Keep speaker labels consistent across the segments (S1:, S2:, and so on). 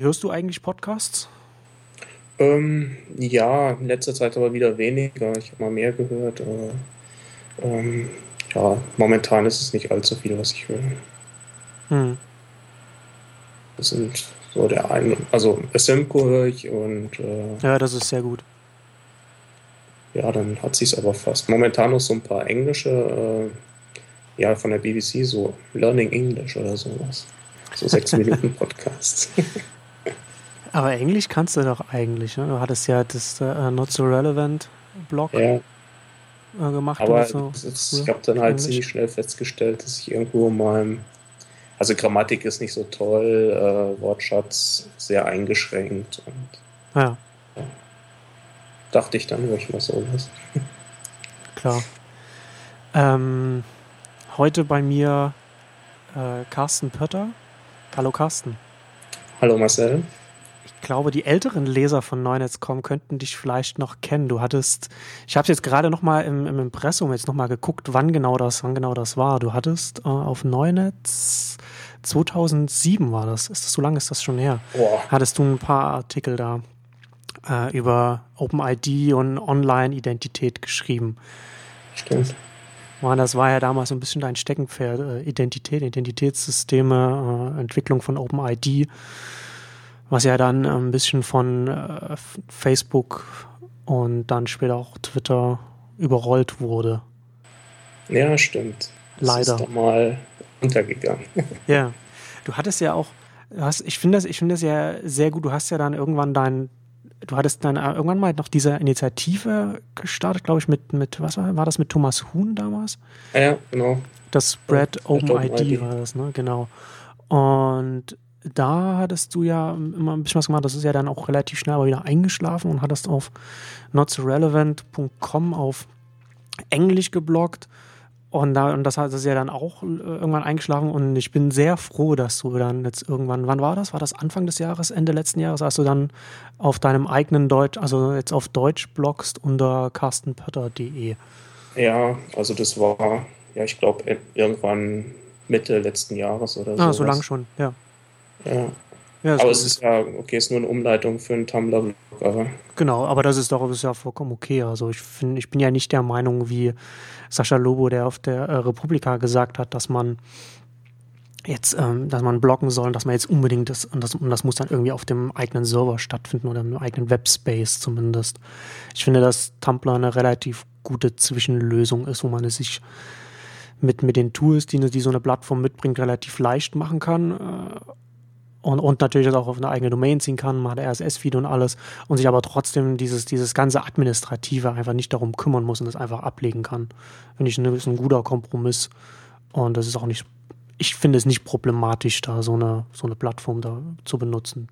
S1: Hörst du eigentlich Podcasts?
S2: Ähm, ja, in letzter Zeit aber wieder weniger. Ich habe mal mehr gehört. Aber, ähm, ja, momentan ist es nicht allzu viel, was ich höre. Hm. Das sind so der eine, also Semco höre ich und. Äh,
S1: ja, das ist sehr gut.
S2: Ja, dann hat sich aber fast. Momentan noch so ein paar englische, äh, ja, von der BBC, so Learning English oder sowas. So sechs Minuten Podcasts.
S1: aber Englisch kannst du doch eigentlich, ne? Du hattest ja das uh, Not So Relevant Blog
S2: ja.
S1: Äh, gemacht.
S2: Aber so. ist, ich habe dann halt Englisch. ziemlich schnell festgestellt, dass ich irgendwo mal also Grammatik ist nicht so toll, äh, Wortschatz sehr eingeschränkt und
S1: ja. ja.
S2: dachte ich dann, ich mal sowas.
S1: Klar. Ähm, heute bei mir äh, Carsten Pötter. Hallo Carsten.
S2: Hallo Marcel.
S1: Ich glaube, die älteren Leser von Neunetz.com könnten dich vielleicht noch kennen. Du hattest, ich habe jetzt gerade noch mal im, im Impressum jetzt noch mal geguckt, wann genau das, wann genau das war. Du hattest äh, auf Neunetz 2007 war das. Ist das so lange ist das schon her?
S2: Boah.
S1: Hattest du ein paar Artikel da äh, über OpenID und Online-Identität geschrieben?
S2: Stimmt.
S1: Das, das war ja damals so ein bisschen dein Steckenpferd. Äh, Identität, Identitätssysteme, äh, Entwicklung von OpenID, was ja dann ein bisschen von äh, Facebook und dann später auch Twitter überrollt wurde.
S2: Ja, stimmt.
S1: Das Leider.
S2: Ist doch mal untergegangen.
S1: Ja. Du hattest ja auch, hast, ich finde das, ich finde das ja sehr gut. Du hast ja dann irgendwann dein, du hattest dann äh, irgendwann mal noch diese Initiative gestartet, glaube ich, mit, mit, was war, war das mit Thomas Huhn damals?
S2: Ja, genau.
S1: Das Spread ja, Open, Open ID, ID war das, ne? Genau. Und da hattest du ja immer ein bisschen was gemacht. Das ist ja dann auch relativ schnell aber wieder eingeschlafen und hattest auf notsorelevant.com auf Englisch geblockt und, da, und das hat das ja dann auch äh, irgendwann eingeschlafen und ich bin sehr froh, dass du dann jetzt irgendwann, wann war das? War das Anfang des Jahres, Ende letzten Jahres, als du dann auf deinem eigenen Deutsch, also jetzt auf Deutsch bloggst unter carstenpötter.de?
S2: Ja, also das war, ja, ich glaube, irgendwann Mitte letzten Jahres oder so.
S1: Ah, so lang schon, ja.
S2: Ja. Ja, aber es ist ja, okay, es ist nur eine Umleitung für einen Tumblr-Blog, aber.
S1: Genau, aber das ist doch das ist ja vollkommen okay. Also ich finde, ich bin ja nicht der Meinung, wie Sascha Lobo, der auf der äh, Republika gesagt hat, dass man jetzt, ähm, dass man blocken soll, dass man jetzt unbedingt das und, das und das muss dann irgendwie auf dem eigenen Server stattfinden oder im eigenen Webspace zumindest. Ich finde, dass Tumblr eine relativ gute Zwischenlösung ist, wo man es sich mit, mit den Tools, die, die so eine Plattform mitbringt, relativ leicht machen kann. Äh, und, und natürlich das auch auf eine eigene Domain ziehen kann, man hat RSS-Feed und alles und sich aber trotzdem dieses, dieses ganze Administrative einfach nicht darum kümmern muss und das einfach ablegen kann. Finde ich ein, ist ein guter Kompromiss und das ist auch nicht, ich finde es nicht problematisch, da so eine, so eine Plattform da zu benutzen.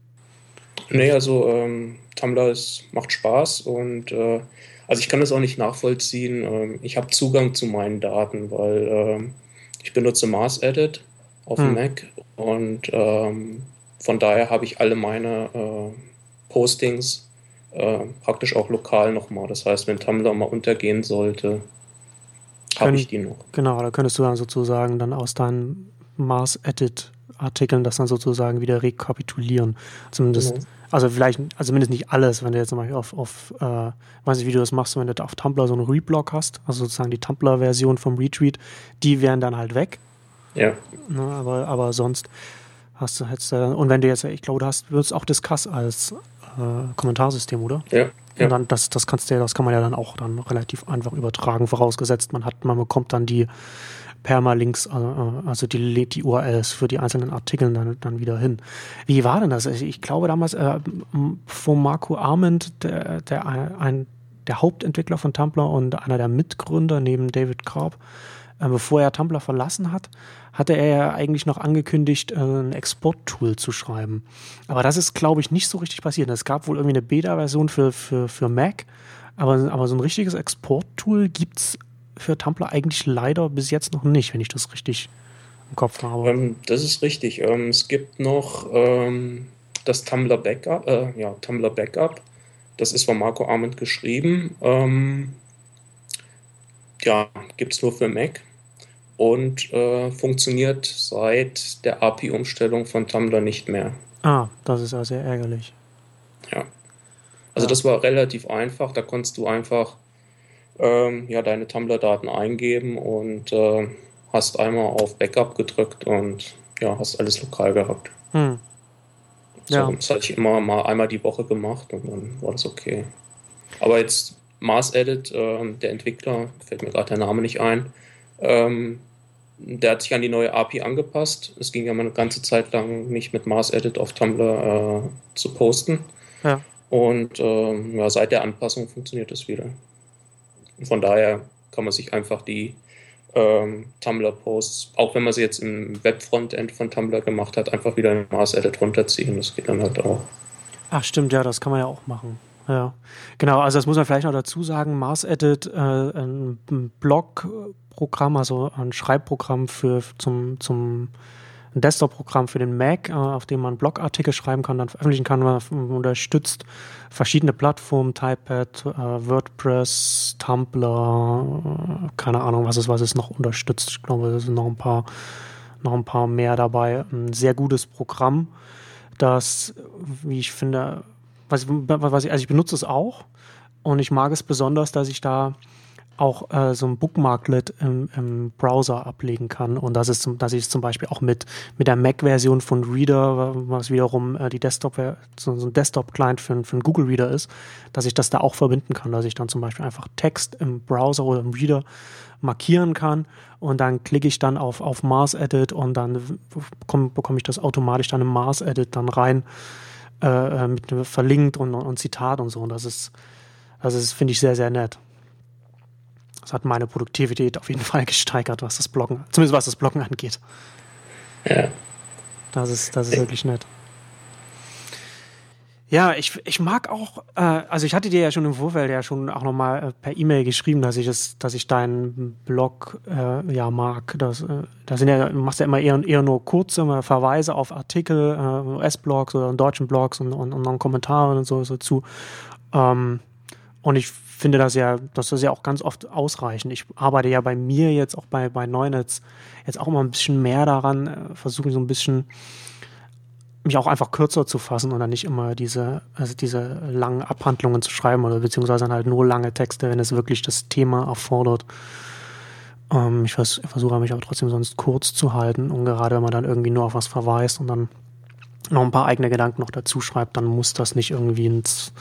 S2: Nee, also ähm, Tumblr ist, macht Spaß und äh, also ich kann das auch nicht nachvollziehen. Ähm, ich habe Zugang zu meinen Daten, weil ähm, ich benutze Mars Edit auf hm. dem Mac und ähm, von daher habe ich alle meine äh, Postings äh, praktisch auch lokal nochmal. Das heißt, wenn Tumblr mal untergehen sollte, habe ich die noch.
S1: Genau, da könntest du dann sozusagen dann aus deinen Mars-Edit-Artikeln das dann sozusagen wieder rekapitulieren. Zumindest, genau. also vielleicht, also zumindest nicht alles, wenn du jetzt zum Beispiel auf, auf äh, weiß nicht, wie du das machst, wenn du auf Tumblr so einen Reblog hast, also sozusagen die Tumblr-Version vom Retweet, die wären dann halt weg.
S2: Ja.
S1: Na, ne, aber, aber sonst Hast du jetzt, äh, und wenn du jetzt, ich glaube, du hast, würdest auch Discuss als äh, Kommentarsystem, oder?
S2: Ja. ja.
S1: Und dann, das, das kannst du das kann man ja dann auch dann relativ einfach übertragen, vorausgesetzt, man hat, man bekommt dann die Permalinks, also, also die, die URLs für die einzelnen Artikel dann, dann wieder hin. Wie war denn das? Ich glaube damals äh, von Marco Arment, der, der, ein, der Hauptentwickler von Tumblr und einer der Mitgründer neben David Karp, äh, bevor er Tumblr verlassen hat, hatte er ja eigentlich noch angekündigt, äh, ein Export-Tool zu schreiben. Aber das ist, glaube ich, nicht so richtig passiert. Es gab wohl irgendwie eine Beta-Version für, für, für Mac, aber, aber so ein richtiges Export-Tool gibt es für Tumblr eigentlich leider bis jetzt noch nicht, wenn ich das richtig im Kopf habe.
S2: Ähm, das ist richtig. Ähm, es gibt noch ähm, das Tumblr Backup, äh, ja, Tumblr Backup. Das ist von Marco Arment geschrieben. Ähm, ja, gibt es nur für Mac und äh, funktioniert seit der API-Umstellung von Tumblr nicht mehr.
S1: Ah, das ist ja sehr ärgerlich.
S2: Ja. Also ja. das war relativ einfach. Da konntest du einfach ähm, ja, deine Tumblr-Daten eingeben und äh, hast einmal auf Backup gedrückt und ja, hast alles lokal gehabt. Hm. So, ja. Das hatte ich immer mal einmal die Woche gemacht und dann war das okay. Aber jetzt Mars Edit, äh, der Entwickler, fällt mir gerade der Name nicht ein, ähm, der hat sich an die neue API angepasst. Es ging ja mal eine ganze Zeit lang nicht mit Mars Edit auf Tumblr äh, zu posten. Ja. Und ähm, ja, seit der Anpassung funktioniert das wieder. Und von daher kann man sich einfach die ähm, Tumblr-Posts, auch wenn man sie jetzt im Web-Frontend von Tumblr gemacht hat, einfach wieder in Mars Edit runterziehen. Das geht dann halt auch.
S1: Ach stimmt, ja, das kann man ja auch machen. Ja, genau. Also das muss man vielleicht noch dazu sagen. Mars Edit, äh, ein Blog-Programm, also ein Schreibprogramm für zum zum Desktop-Programm für den Mac, äh, auf dem man Blogartikel schreiben kann, dann veröffentlichen kann. Man unterstützt verschiedene Plattformen, Typepad, äh, WordPress, Tumblr, äh, keine Ahnung, was es, was es noch unterstützt. Ich glaube, es sind noch ein paar, noch ein paar mehr dabei. Ein sehr gutes Programm, das, wie ich finde, was, was ich, also ich benutze es auch und ich mag es besonders, dass ich da auch äh, so ein Bookmarklet im, im, Browser ablegen kann. Und das ist, dass ich es zum Beispiel auch mit, mit der Mac-Version von Reader, was wiederum äh, die Desktop, so, so ein Desktop-Client für, für einen Google Reader ist, dass ich das da auch verbinden kann, dass ich dann zum Beispiel einfach Text im Browser oder im Reader markieren kann und dann klicke ich dann auf, auf Mars Edit und dann bekomme bekomm ich das automatisch dann im Mars Edit dann rein äh, äh mit verlinkt und, und Zitat und so. Und das ist, das ist, finde ich, sehr, sehr nett. Das hat meine Produktivität auf jeden Fall gesteigert, was das Bloggen, zumindest was das Bloggen angeht. Ja. Das ist, das ist wirklich nett. Ja, ich, ich mag auch, äh, also ich hatte dir ja schon im Vorfeld ja schon auch nochmal äh, per E-Mail geschrieben, dass ich es, dass ich deinen Blog äh, ja mag. Das, äh, da sind ja, du machst ja immer eher, eher nur kurze Verweise auf Artikel, äh, US-Blogs oder deutschen Blogs und, und, und dann Kommentare und so, so zu. Ähm, und ich finde das ja, das ist ja auch ganz oft ausreichend. Ich arbeite ja bei mir jetzt auch bei, bei Neunetz jetzt auch immer ein bisschen mehr daran, äh, versuche so ein bisschen mich auch einfach kürzer zu fassen und dann nicht immer diese, also diese langen Abhandlungen zu schreiben oder beziehungsweise dann halt nur lange Texte, wenn es wirklich das Thema erfordert. Ähm, ich vers versuche mich auch trotzdem sonst kurz zu halten und gerade wenn man dann irgendwie nur auf was verweist und dann noch ein paar eigene Gedanken noch dazu schreibt, dann muss das nicht irgendwie ins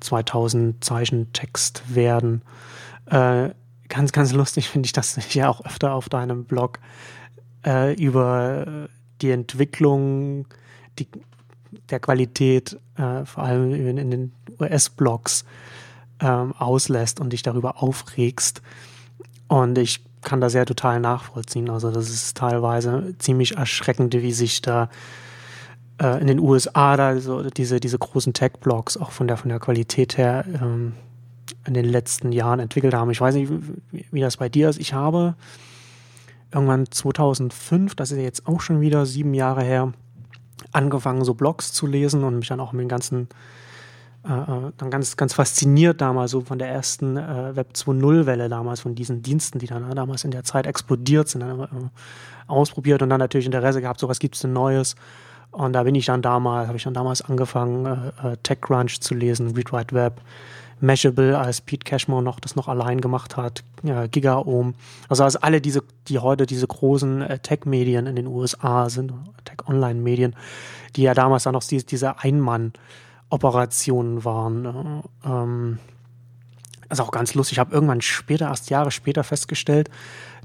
S1: 2000 Zeichen Text werden. Äh, ganz, ganz lustig finde ich, dass ich ja auch öfter auf deinem Blog äh, über die Entwicklung die, der Qualität, äh, vor allem in, in den US-Blogs, ähm, auslässt und dich darüber aufregst. Und ich kann das ja total nachvollziehen. Also das ist teilweise ziemlich erschreckend, wie sich da äh, in den USA da so diese, diese großen Tech-Blogs auch von der, von der Qualität her ähm, in den letzten Jahren entwickelt haben. Ich weiß nicht, wie, wie das bei dir ist. Ich habe irgendwann 2005, das ist jetzt auch schon wieder sieben Jahre her, angefangen, so Blogs zu lesen und mich dann auch mit den ganzen äh, äh dann ganz, ganz fasziniert damals so von der ersten äh, Web 2.0-Welle damals, von diesen Diensten, die dann äh, damals in der Zeit explodiert sind, dann, äh, ausprobiert und dann natürlich Interesse gehabt, so was gibt es denn Neues und da bin ich dann damals, habe ich dann damals angefangen, äh, äh TechCrunch zu lesen, Read Write Web, Mashable, als Pete Cashmore noch das noch allein gemacht hat, äh, GigaOhm. Also als alle diese, die heute diese großen äh, Tech-Medien in den USA sind, Tech-Online-Medien, die ja damals dann noch diese, diese Einmann-Operationen waren. Äh, ähm, ist auch ganz lustig. Ich habe irgendwann später, erst Jahre später festgestellt,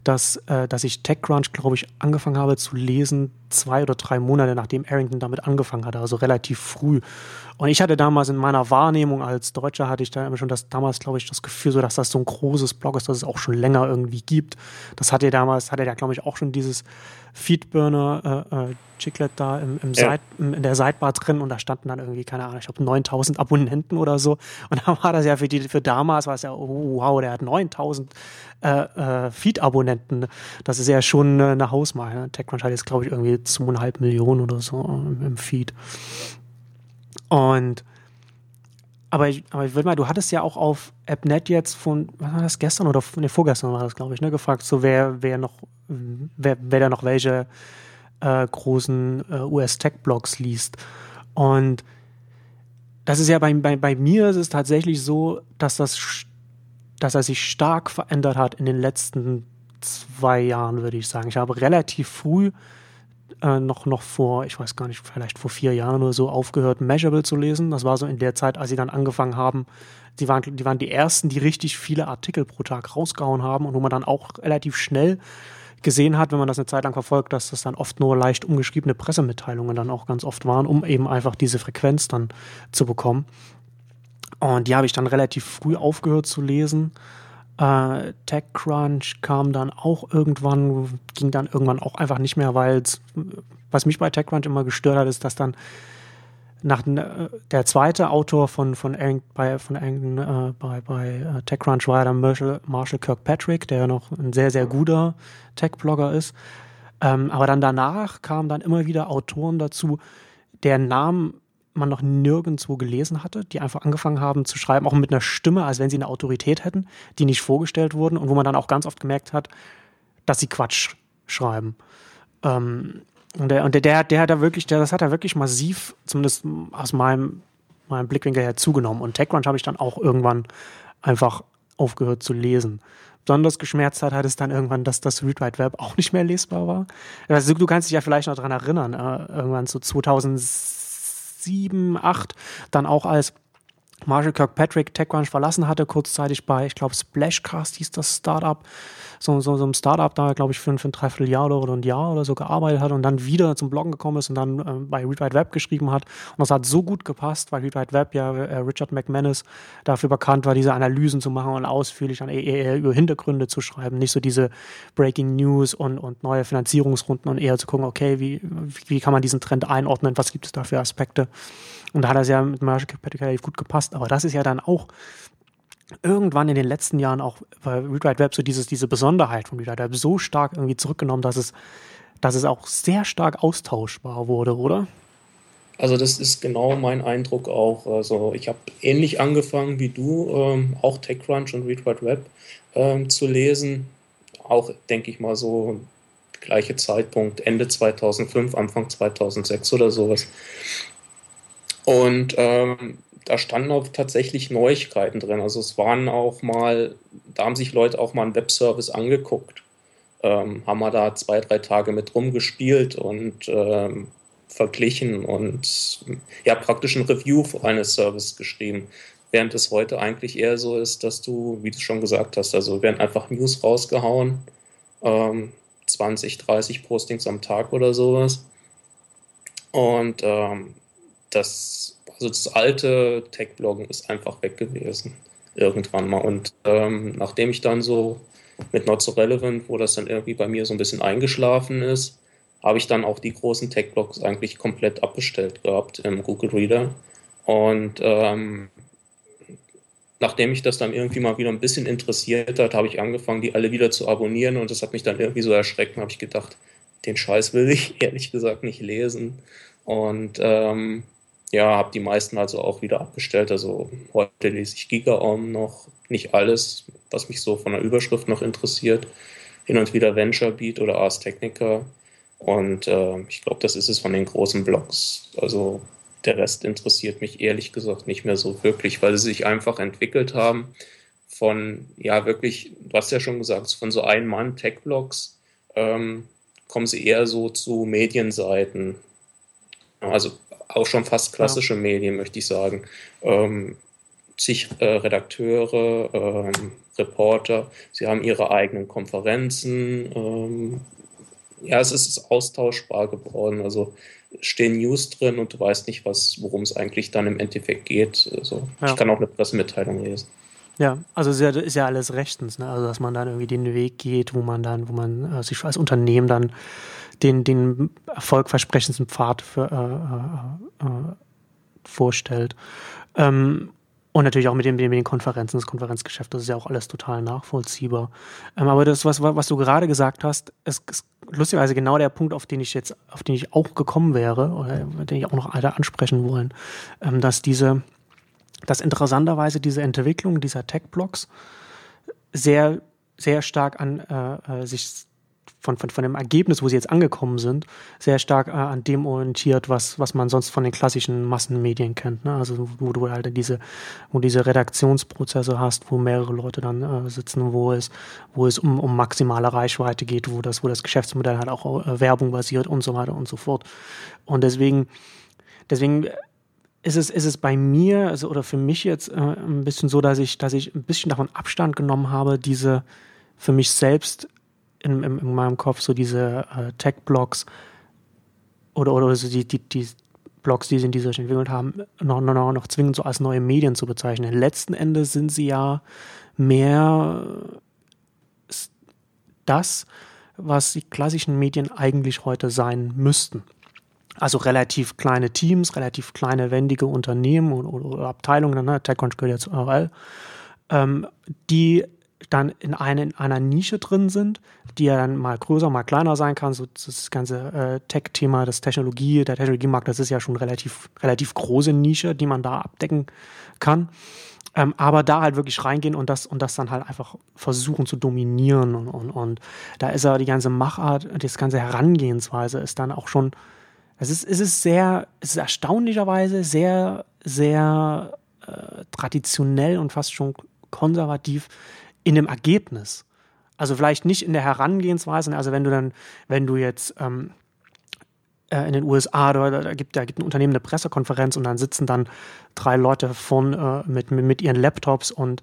S1: dass, äh, dass ich TechCrunch, glaube ich, angefangen habe zu lesen, zwei oder drei Monate nachdem Arrington damit angefangen hatte, also relativ früh. Und ich hatte damals in meiner Wahrnehmung als Deutscher hatte ich da immer schon das damals, glaube ich, das Gefühl, so dass das so ein großes Blog ist, dass es auch schon länger irgendwie gibt. Das hatte damals, hatte der, glaube ich, auch schon dieses Feedburner äh, äh, Chiclet da im, im ja. Side, in der Sidebar drin und da standen dann irgendwie, keine Ahnung, ich glaube 9000 Abonnenten oder so. Und da war das ja für die, für damals war es ja, oh, wow, der hat 9000 äh, äh, Feed-Abonnenten. Das ist ja schon eine Hausmarke. TechCrunch hat jetzt, glaube ich, irgendwie zweieinhalb Millionen oder so im Feed. Und aber ich, aber ich will mal, du hattest ja auch auf AppNet jetzt von, was war das, gestern oder nee, vorgestern war das, glaube ich, ne, gefragt, so wer, wer noch, wer, wer da noch welche äh, großen äh, US-Tech-Blogs liest. Und das ist ja bei, bei, bei mir ist es tatsächlich so, dass das, dass er sich stark verändert hat in den letzten zwei Jahren, würde ich sagen. Ich habe relativ früh äh, noch, noch vor, ich weiß gar nicht, vielleicht vor vier Jahren oder so aufgehört, Measurable zu lesen. Das war so in der Zeit, als sie dann angefangen haben. Die waren, die waren die ersten, die richtig viele Artikel pro Tag rausgehauen haben und wo man dann auch relativ schnell gesehen hat, wenn man das eine Zeit lang verfolgt, dass das dann oft nur leicht umgeschriebene Pressemitteilungen dann auch ganz oft waren, um eben einfach diese Frequenz dann zu bekommen. Und die habe ich dann relativ früh aufgehört zu lesen äh, TechCrunch kam dann auch irgendwann, ging dann irgendwann auch einfach nicht mehr, weil was mich bei TechCrunch immer gestört hat, ist, dass dann nach äh, der zweite Autor von von bei von äh, bei bei äh, TechCrunch war dann Marshall, Marshall Kirkpatrick, der ja noch ein sehr sehr guter Tech-Blogger ist. Ähm, aber dann danach kamen dann immer wieder Autoren dazu, deren Namen man noch nirgendwo gelesen hatte, die einfach angefangen haben zu schreiben, auch mit einer Stimme, als wenn sie eine Autorität hätten, die nicht vorgestellt wurden und wo man dann auch ganz oft gemerkt hat, dass sie Quatsch schreiben. Ähm, und der, und der, der, der hat da wirklich, der, das hat er wirklich massiv, zumindest aus meinem, meinem Blickwinkel her, zugenommen. Und TechCrunch habe ich dann auch irgendwann einfach aufgehört zu lesen. Besonders geschmerzt hat, hat es dann irgendwann, dass das Read Write Web auch nicht mehr lesbar war. Also, du kannst dich ja vielleicht noch daran erinnern, äh, irgendwann so 2006 7, 8 dann auch als Marshall Kirkpatrick TechCrunch verlassen hatte, kurzzeitig bei, ich glaube, Splashcast hieß das Startup, so, so, so ein Startup da, glaube ich, für, für ein Dreivierteljahr oder ein Jahr oder so gearbeitet hat und dann wieder zum Bloggen gekommen ist und dann äh, bei Read Wide Web geschrieben hat. Und das hat so gut gepasst, weil Read Wide Web ja äh, Richard McManus dafür bekannt war, diese Analysen zu machen und ausführlich dann eher, eher über Hintergründe zu schreiben, nicht so diese Breaking News und, und neue Finanzierungsrunden und eher zu gucken, okay, wie, wie kann man diesen Trend einordnen, was gibt es da für Aspekte. Und da hat das ja mit Marshall relativ gut gepasst. Aber das ist ja dann auch irgendwann in den letzten Jahren auch bei Read Web so dieses, diese Besonderheit von Read Web so stark irgendwie zurückgenommen, dass es, dass es auch sehr stark austauschbar wurde, oder?
S2: Also das ist genau mein Eindruck auch. Also ich habe ähnlich angefangen wie du, ähm, auch TechCrunch und Read Web ähm, zu lesen. Auch, denke ich mal, so gleiche Zeitpunkt, Ende 2005, Anfang 2006 oder sowas. Und ähm, da standen auch tatsächlich Neuigkeiten drin. Also es waren auch mal, da haben sich Leute auch mal einen Webservice angeguckt, ähm, haben mal da zwei, drei Tage mit rumgespielt und ähm, verglichen und ja, praktisch ein Review eines Services geschrieben. Während es heute eigentlich eher so ist, dass du, wie du schon gesagt hast, also werden einfach News rausgehauen, ähm, 20, 30 Postings am Tag oder sowas. Und ähm, das also das alte Tech-Bloggen ist einfach weg gewesen. Irgendwann mal. Und ähm, nachdem ich dann so mit Not So Relevant, wo das dann irgendwie bei mir so ein bisschen eingeschlafen ist, habe ich dann auch die großen Tech-Blogs eigentlich komplett abbestellt gehabt im Google Reader. Und ähm, nachdem mich das dann irgendwie mal wieder ein bisschen interessiert hat, habe ich angefangen, die alle wieder zu abonnieren und das hat mich dann irgendwie so erschreckt, habe ich gedacht, den Scheiß will ich ehrlich gesagt nicht lesen. Und ähm, ja, habe die meisten also auch wieder abgestellt. Also heute lese ich GigaOM noch, nicht alles, was mich so von der Überschrift noch interessiert. Hin und wieder VentureBeat oder Ars Technica. Und äh, ich glaube, das ist es von den großen Blogs. Also der Rest interessiert mich ehrlich gesagt nicht mehr so wirklich, weil sie sich einfach entwickelt haben von, ja, wirklich, du hast ja schon gesagt, von so Ein-Mann-Tech-Blogs ähm, kommen sie eher so zu Medienseiten. Also auch schon fast klassische ja. Medien, möchte ich sagen. Ähm, zig äh, Redakteure, ähm, Reporter, sie haben ihre eigenen Konferenzen. Ähm, ja, es ist austauschbar geworden. Also stehen News drin und du weißt nicht, was, worum es eigentlich dann im Endeffekt geht. Also ja. ich kann auch eine Pressemitteilung lesen.
S1: Ja, also ist ja, ist ja alles rechtens, ne? Also dass man dann irgendwie den Weg geht, wo man dann, wo man äh, sich als Unternehmen dann den, den erfolgversprechendsten Pfad für, äh, äh, äh, vorstellt. Ähm, und natürlich auch mit den, mit den Konferenzen, das Konferenzgeschäft, das ist ja auch alles total nachvollziehbar. Ähm, aber das, was, was du gerade gesagt hast, ist, ist lustigerweise genau der Punkt, auf den ich jetzt, auf den ich auch gekommen wäre, oder den ich auch noch alle ansprechen wollen, ähm, dass diese, dass interessanterweise diese Entwicklung dieser Tech-Blocks sehr, sehr stark an äh, äh sich von, von, von dem Ergebnis, wo sie jetzt angekommen sind, sehr stark äh, an dem orientiert, was, was man sonst von den klassischen Massenmedien kennt. Ne? Also wo du halt diese, wo diese Redaktionsprozesse hast, wo mehrere Leute dann äh, sitzen, wo es, wo es um, um maximale Reichweite geht, wo das, wo das Geschäftsmodell halt auch äh, Werbung basiert und so weiter und so fort. Und deswegen, deswegen ist es, ist es bei mir also, oder für mich jetzt äh, ein bisschen so, dass ich, dass ich ein bisschen davon Abstand genommen habe, diese für mich selbst in, in, in meinem Kopf so diese äh, Tech-Blogs oder, oder so die, die, die Blogs, die sie in dieser Richtung entwickelt haben, noch, noch, noch zwingend so als neue Medien zu bezeichnen. Letzten Endes sind sie ja mehr das, was die klassischen Medien eigentlich heute sein müssten. Also relativ kleine Teams, relativ kleine, wendige Unternehmen oder, oder Abteilungen, ne? TechCrunch gehört ja zu RL, ähm, die dann in, eine, in einer Nische drin sind, die ja dann mal größer, mal kleiner sein kann. So das ganze äh, Tech-Thema, das Technologie, der Technologiemarkt, das ist ja schon relativ, relativ große Nische, die man da abdecken kann. Ähm, aber da halt wirklich reingehen und das, und das dann halt einfach versuchen zu dominieren. Und, und, und da ist ja die ganze Machart, das ganze Herangehensweise ist dann auch schon, es ist, es ist sehr, es ist erstaunlicherweise sehr, sehr äh, traditionell und fast schon konservativ in dem Ergebnis. Also vielleicht nicht in der Herangehensweise, also wenn du dann, wenn du jetzt ähm, äh, in den USA, da, da, gibt, da gibt ein Unternehmen eine Pressekonferenz und dann sitzen dann drei Leute von, äh, mit, mit ihren Laptops und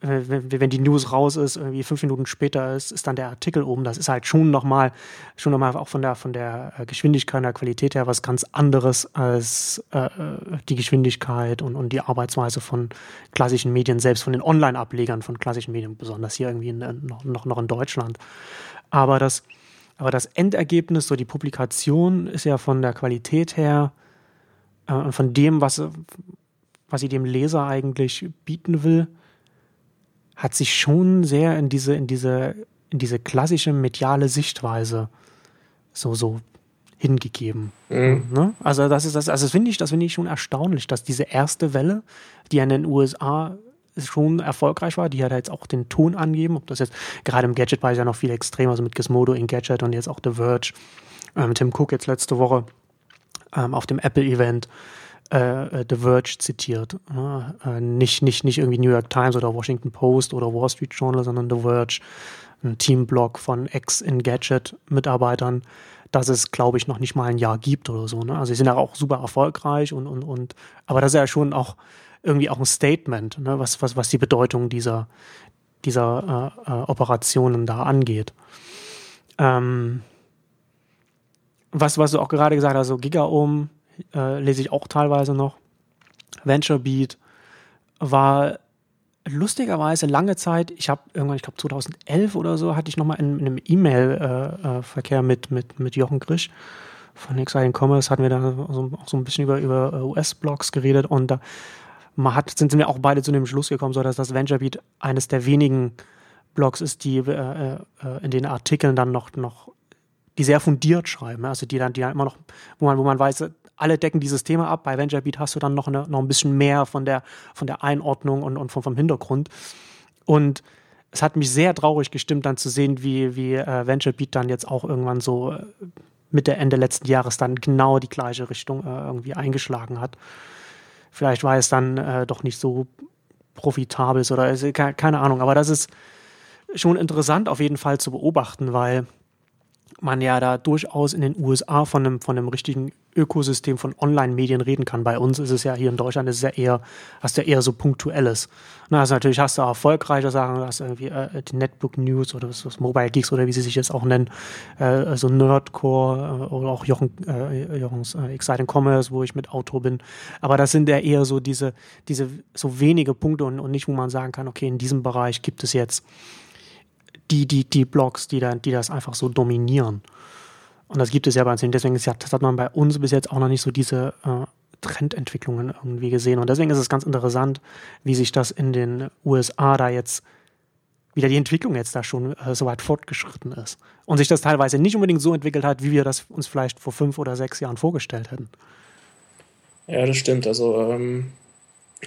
S1: wenn die News raus ist, irgendwie fünf Minuten später ist, ist dann der Artikel oben. Das ist halt schon nochmal, schon nochmal auch von der, von der äh, Geschwindigkeit und der Qualität her was ganz anderes als äh, die Geschwindigkeit und, und die Arbeitsweise von klassischen Medien, selbst von den Online-Ablegern von klassischen Medien, besonders hier irgendwie in, noch, noch, noch in Deutschland. Aber das, aber das Endergebnis, so die Publikation, ist ja von der Qualität her äh, und von dem, was, was sie dem Leser eigentlich bieten will, hat sich schon sehr in diese, in diese, in diese klassische mediale Sichtweise so, so hingegeben. Mhm. Ne? Also das ist das, also das finde ich, das finde ich schon erstaunlich, dass diese erste Welle, die in den USA schon erfolgreich war, die hat jetzt auch den Ton angeben, ob das jetzt gerade im Gadget war ja noch viel extremer, also mit Gizmodo in Gadget und jetzt auch The Verge, ähm, Tim Cook jetzt letzte Woche ähm, auf dem Apple-Event äh, The Verge zitiert. Äh, nicht, nicht, nicht irgendwie New York Times oder Washington Post oder Wall Street Journal, sondern The Verge, ein Teamblog von Ex-In-Gadget-Mitarbeitern, das es, glaube ich, noch nicht mal ein Jahr gibt oder so. Ne? Also sie sind ja auch super erfolgreich und, und, und aber das ist ja schon auch irgendwie auch ein Statement, ne? was, was, was die Bedeutung dieser, dieser äh, äh, Operationen da angeht. Ähm, was, was du auch gerade gesagt hast, so Gigaohm, äh, lese ich auch teilweise noch. VentureBeat war lustigerweise lange Zeit, ich habe irgendwann, ich glaube 2011 oder so, hatte ich nochmal in, in einem E-Mail-Verkehr äh, äh mit, mit, mit Jochen Grisch von Exciting Commerce, hatten wir da so, auch so ein bisschen über, über äh, US-Blogs geredet und da man hat, sind wir auch beide zu dem Schluss gekommen, so dass das VentureBeat eines der wenigen Blogs ist, die äh, äh, in den Artikeln dann noch, noch die sehr fundiert schreiben, also die dann, die dann immer noch, wo man, wo man weiß, alle decken dieses Thema ab. Bei VentureBeat hast du dann noch, eine, noch ein bisschen mehr von der, von der Einordnung und, und vom, vom Hintergrund. Und es hat mich sehr traurig gestimmt, dann zu sehen, wie, wie äh, VentureBeat dann jetzt auch irgendwann so äh, Mitte, Ende letzten Jahres dann genau die gleiche Richtung äh, irgendwie eingeschlagen hat. Vielleicht war es dann äh, doch nicht so profitabel oder keine Ahnung, aber das ist schon interessant auf jeden Fall zu beobachten, weil man ja da durchaus in den USA von einem, von einem richtigen Ökosystem von Online-Medien reden kann. Bei uns ist es ja hier in Deutschland ist es ja eher, hast du ja eher so punktuelles. Na, also natürlich hast du erfolgreiche Sachen, hast irgendwie äh, die Netbook News oder was, was Mobile Geeks oder wie sie sich jetzt auch nennen, äh, also Nerdcore äh, oder auch Jochen, äh, Jochens äh, Exciting Commerce, wo ich mit Autor bin. Aber das sind ja eher so diese, diese so wenige Punkte und, und nicht, wo man sagen kann, okay, in diesem Bereich gibt es jetzt die, die, die Blogs, die, da, die das einfach so dominieren. Und das gibt es ja bei uns nicht. Deswegen ist ja, das hat man bei uns bis jetzt auch noch nicht so diese äh, Trendentwicklungen irgendwie gesehen. Und deswegen ist es ganz interessant, wie sich das in den USA da jetzt wieder die Entwicklung jetzt da schon äh, so weit fortgeschritten ist. Und sich das teilweise nicht unbedingt so entwickelt hat, wie wir das uns vielleicht vor fünf oder sechs Jahren vorgestellt hätten.
S2: Ja, das stimmt. Also ähm,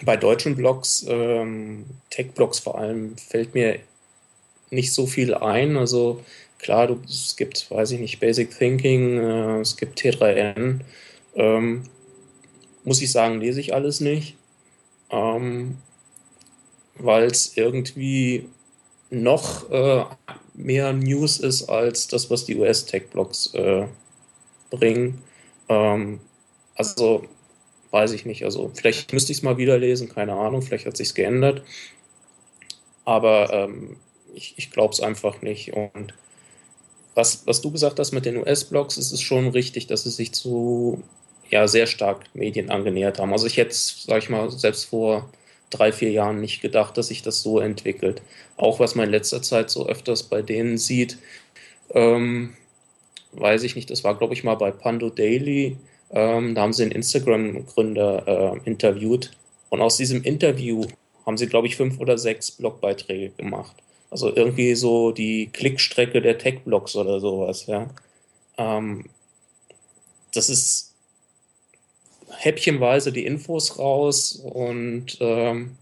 S2: bei deutschen Blogs, ähm, Tech-Blogs vor allem, fällt mir nicht so viel ein. Also klar, du, es gibt, weiß ich nicht, Basic Thinking, äh, es gibt T3N. Ähm, muss ich sagen, lese ich alles nicht, ähm, weil es irgendwie noch äh, mehr News ist als das, was die US-Tech-Blogs äh, bringen. Ähm, also weiß ich nicht. Also vielleicht müsste ich es mal wieder lesen, keine Ahnung, vielleicht hat sich geändert. Aber ähm, ich, ich glaube es einfach nicht. Und was, was du gesagt hast mit den US-Blogs, ist es schon richtig, dass sie sich zu ja, sehr stark Medien angenähert haben. Also ich hätte, sage ich mal, selbst vor drei, vier Jahren nicht gedacht, dass sich das so entwickelt. Auch was man in letzter Zeit so öfters bei denen sieht, ähm, weiß ich nicht, das war, glaube ich, mal bei Pando Daily, ähm, da haben sie einen Instagram-Gründer äh, interviewt und aus diesem Interview haben sie, glaube ich, fünf oder sechs Blogbeiträge gemacht. Also irgendwie so die Klickstrecke der Tech-Blogs oder sowas, ja. Ähm, das ist häppchenweise die Infos raus und ähm,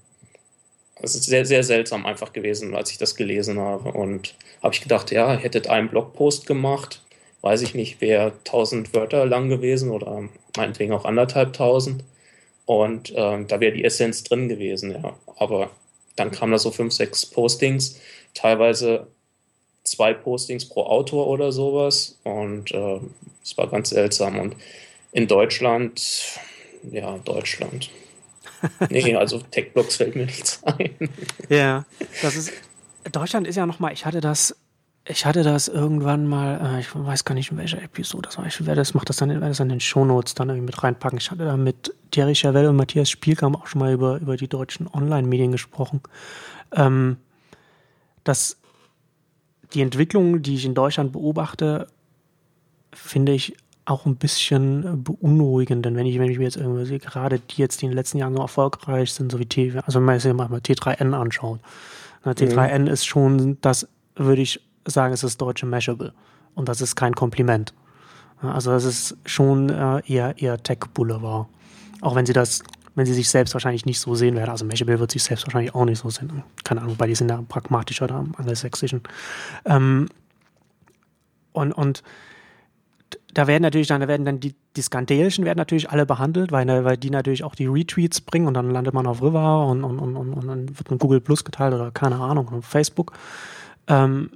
S2: es ist sehr, sehr seltsam einfach gewesen, als ich das gelesen habe. Und habe ich gedacht, ja, hättet einen Blogpost gemacht, weiß ich nicht, wäre 1000 Wörter lang gewesen oder meinetwegen auch anderthalb tausend. Und ähm, da wäre die Essenz drin gewesen, ja. Aber dann kamen da so fünf, sechs Postings, teilweise zwei Postings pro Autor oder sowas. Und äh, es war ganz seltsam. Und in Deutschland, ja, Deutschland. Nee, also Tech-Blogs fällt mir nichts ein.
S1: Ja, das ist. Deutschland ist ja nochmal, ich hatte das ich hatte das irgendwann mal, äh, ich weiß gar nicht in welcher Episode das war. Ich werde das, mach das dann, werde das in den Shownotes dann irgendwie mit reinpacken. Ich hatte da mit Thierry Chavel und Matthias Spielkamp auch schon mal über, über die deutschen Online-Medien gesprochen. Ähm, dass die Entwicklung, die ich in Deutschland beobachte, finde ich auch ein bisschen beunruhigend, denn wenn ich, wenn ich mir jetzt irgendwie sehe, gerade die jetzt, die in den letzten Jahren so erfolgreich sind, so wie T, also wenn man sich mal T3N anschaut. T3N mhm. ist schon, das würde ich sagen, es ist deutsche Mashable. Und das ist kein Kompliment. Also das ist schon äh, eher, eher Tech-Boulevard. Auch wenn sie das, wenn sie sich selbst wahrscheinlich nicht so sehen werden. Also Mashable wird sich selbst wahrscheinlich auch nicht so sehen. Keine Ahnung, weil die sind ja pragmatischer da am angelsächsischen. Ähm, und, und da werden natürlich dann, da werden dann die, die Skandelischen werden natürlich alle behandelt, weil, weil die natürlich auch die Retweets bringen und dann landet man auf River und, und, und, und, und dann wird mit Google Plus geteilt oder keine Ahnung, auf Facebook. Ähm,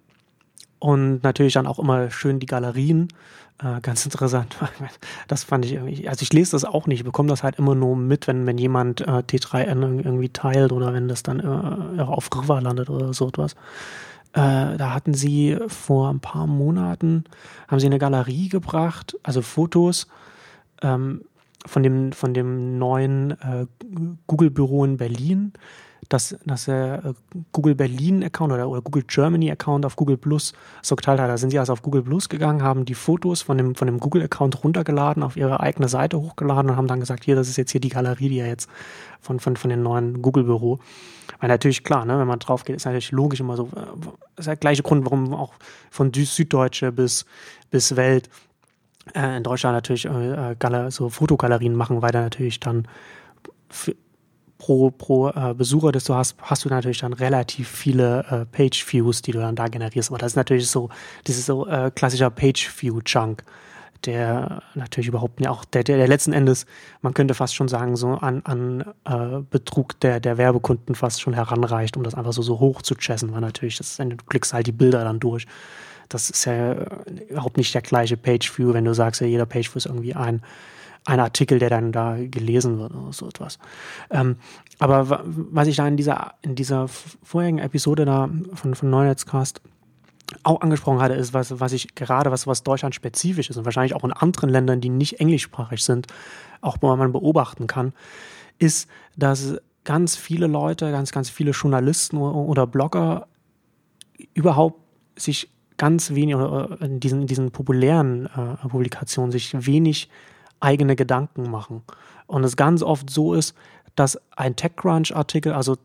S1: und natürlich dann auch immer schön die Galerien. Äh, ganz interessant. Das fand ich irgendwie. Also ich lese das auch nicht, ich bekomme das halt immer nur mit, wenn, wenn jemand äh, T3N irgendwie teilt oder wenn das dann äh, auf River landet oder so etwas. Äh, da hatten sie vor ein paar Monaten, haben sie eine Galerie gebracht, also Fotos ähm, von, dem, von dem neuen äh, Google-Büro in Berlin dass, dass er äh, Google Berlin Account oder, oder Google Germany Account auf Google Plus so geteilt hat. Da sind sie also auf Google Plus gegangen, haben die Fotos von dem, von dem Google Account runtergeladen, auf ihre eigene Seite hochgeladen und haben dann gesagt, hier, das ist jetzt hier die Galerie, die ja jetzt von, von, von dem neuen Google Büro. Weil natürlich klar, ne, wenn man drauf geht, ist natürlich logisch immer so, äh, ist der gleiche Grund, warum auch von Süddeutsche bis, bis Welt äh, in Deutschland natürlich äh, so Fotogalerien machen, weil da natürlich dann für, pro, pro äh, Besucher, das du hast, hast du natürlich dann relativ viele äh, Page-Views, die du dann da generierst. Aber das ist natürlich so, das ist so äh, klassischer Page-View-Chunk, der natürlich überhaupt nicht auch, der, der, der letzten Endes, man könnte fast schon sagen, so an, an äh, Betrug der, der Werbekunden fast schon heranreicht, um das einfach so, so hoch zu chessen, weil natürlich, das, du klickst halt die Bilder dann durch. Das ist ja äh, überhaupt nicht der gleiche Page-View, wenn du sagst, ja, jeder Page-View ist irgendwie ein ein Artikel, der dann da gelesen wird oder so etwas. Ähm, aber was ich da in dieser, in dieser vorherigen Episode da von, von Neunetzcast auch angesprochen hatte, ist, was, was ich gerade, was, was Deutschland spezifisch ist und wahrscheinlich auch in anderen Ländern, die nicht englischsprachig sind, auch wo man beobachten kann, ist, dass ganz viele Leute, ganz, ganz viele Journalisten oder Blogger überhaupt sich ganz wenig oder in diesen, diesen populären äh, Publikationen sich wenig eigene Gedanken machen. Und es ganz oft so ist, dass ein TechCrunch-Artikel, also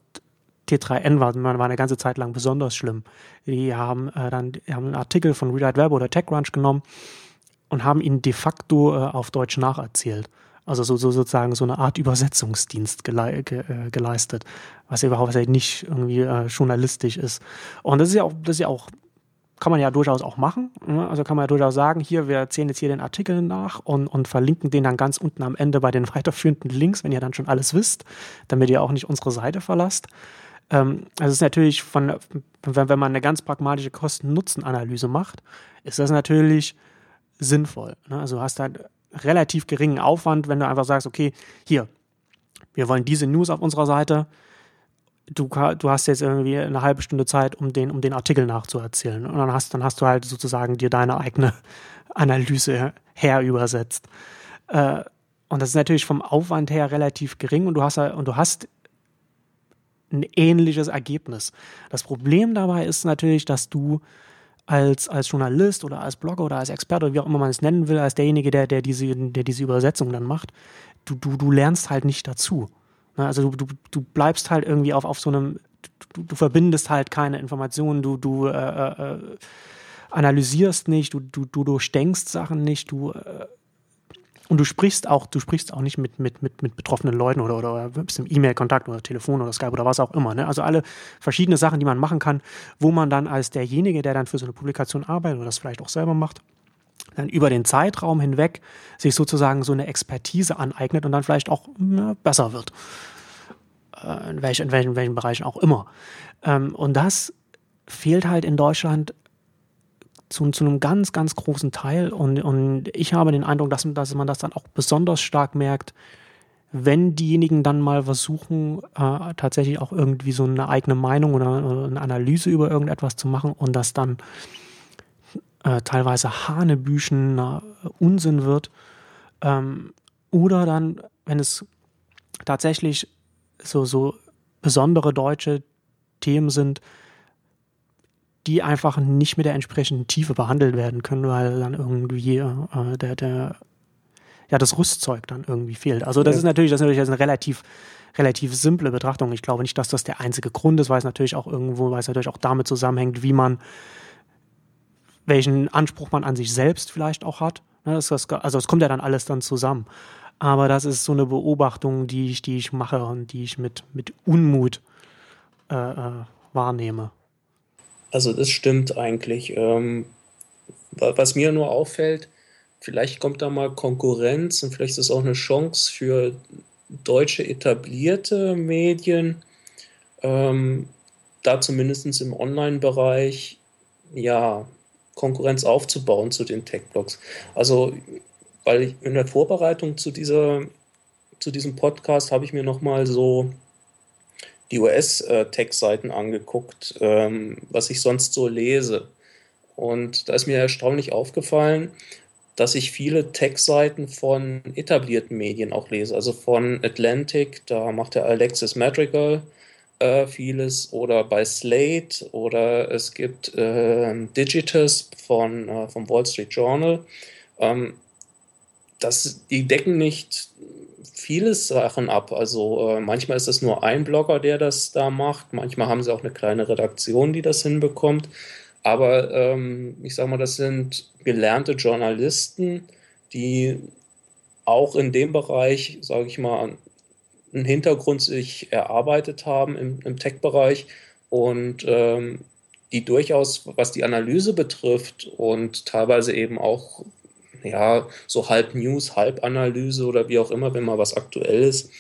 S1: T3N war, war eine ganze Zeit lang besonders schlimm. Die haben äh, dann die haben einen Artikel von Read Web oder TechCrunch genommen und haben ihn de facto äh, auf Deutsch nacherzählt. Also so, so, sozusagen so eine Art Übersetzungsdienst gele ge äh, geleistet, was überhaupt nicht irgendwie äh, journalistisch ist. Und das ist ja auch, das ist ja auch kann man ja durchaus auch machen. Ne? Also kann man ja durchaus sagen, hier, wir zählen jetzt hier den Artikel nach und, und verlinken den dann ganz unten am Ende bei den weiterführenden Links, wenn ihr dann schon alles wisst, damit ihr auch nicht unsere Seite verlasst. Ähm, also es ist natürlich von, wenn, man eine ganz pragmatische Kosten-Nutzen-Analyse macht, ist das natürlich sinnvoll. Ne? Also du hast halt relativ geringen Aufwand, wenn du einfach sagst, okay, hier, wir wollen diese News auf unserer Seite, du, du hast jetzt irgendwie eine halbe Stunde Zeit, um den, um den Artikel nachzuerzählen. Und dann hast, dann hast du halt sozusagen dir deine eigene Analyse her übersetzt. Äh, und das ist natürlich vom Aufwand her relativ gering und du hast, und du hast ein ähnliches Ergebnis. Das Problem dabei ist natürlich, dass du als, als Journalist oder als Blogger oder als Experte oder wie auch immer man es nennen will, als derjenige, der, der, diese, der diese Übersetzung dann macht, du, du, du lernst halt nicht dazu. Ne, also du, du, du bleibst halt irgendwie auf, auf so einem, du, du verbindest halt keine Informationen, du, du äh, äh, analysierst nicht, du, du, du durchdenkst Sachen nicht, du äh, und du sprichst auch, du sprichst auch nicht mit, mit, mit, mit betroffenen Leuten oder, oder bist im E-Mail-Kontakt oder Telefon oder Skype oder was auch immer. Ne? Also alle verschiedene Sachen, die man machen kann, wo man dann als derjenige, der dann für so eine Publikation arbeitet oder das vielleicht auch selber macht, dann über den Zeitraum hinweg sich sozusagen so eine Expertise aneignet und dann vielleicht auch ja, besser wird. Äh, in, welch, in, welchen, in welchen Bereichen auch immer. Ähm, und das fehlt halt in Deutschland zu, zu einem ganz, ganz großen Teil. Und, und ich habe den Eindruck, dass, dass man das dann auch besonders stark merkt, wenn diejenigen dann mal versuchen, äh, tatsächlich auch irgendwie so eine eigene Meinung oder, oder eine Analyse über irgendetwas zu machen und das dann äh, teilweise Hanebüchen Unsinn wird. Ähm, oder dann, wenn es tatsächlich so, so besondere deutsche Themen sind, die einfach nicht mit der entsprechenden Tiefe behandelt werden können, weil dann irgendwie äh, der, der, ja, das Rüstzeug dann irgendwie fehlt. Also das ja. ist natürlich, das ist natürlich eine relativ, relativ simple Betrachtung. Ich glaube nicht, dass das der einzige Grund ist, weil es natürlich auch irgendwo, weil es natürlich auch damit zusammenhängt, wie man welchen Anspruch man an sich selbst vielleicht auch hat. Ne, das, also es kommt ja dann alles dann zusammen. Aber das ist so eine Beobachtung, die ich, die ich mache und die ich mit, mit Unmut äh, äh, wahrnehme.
S2: Also das stimmt eigentlich. Ähm, was mir nur auffällt, vielleicht kommt da mal Konkurrenz und vielleicht ist es auch eine Chance für deutsche etablierte Medien, ähm, da zumindest im Online-Bereich ja Konkurrenz aufzubauen zu den Tech-Blogs. Also, weil ich in der Vorbereitung zu, dieser, zu diesem Podcast habe ich mir nochmal so die US-Tech-Seiten angeguckt, ähm, was ich sonst so lese. Und da ist mir erstaunlich aufgefallen, dass ich viele Tech-Seiten von etablierten Medien auch lese. Also von Atlantic, da macht der Alexis Madrigal äh, vieles oder bei Slate oder es gibt äh, Digitus von, äh, vom Wall Street Journal. Ähm, das, die decken nicht viele Sachen ab. Also äh, manchmal ist es nur ein Blogger, der das da macht. Manchmal haben sie auch eine kleine Redaktion, die das hinbekommt. Aber ähm, ich sage mal, das sind gelernte Journalisten, die auch in dem Bereich, sage ich mal, einen Hintergrund sich erarbeitet haben im, im Tech-Bereich und ähm, die durchaus, was die Analyse betrifft und teilweise eben auch ja, so halb News, halb Analyse oder wie auch immer, wenn mal was aktuell ist,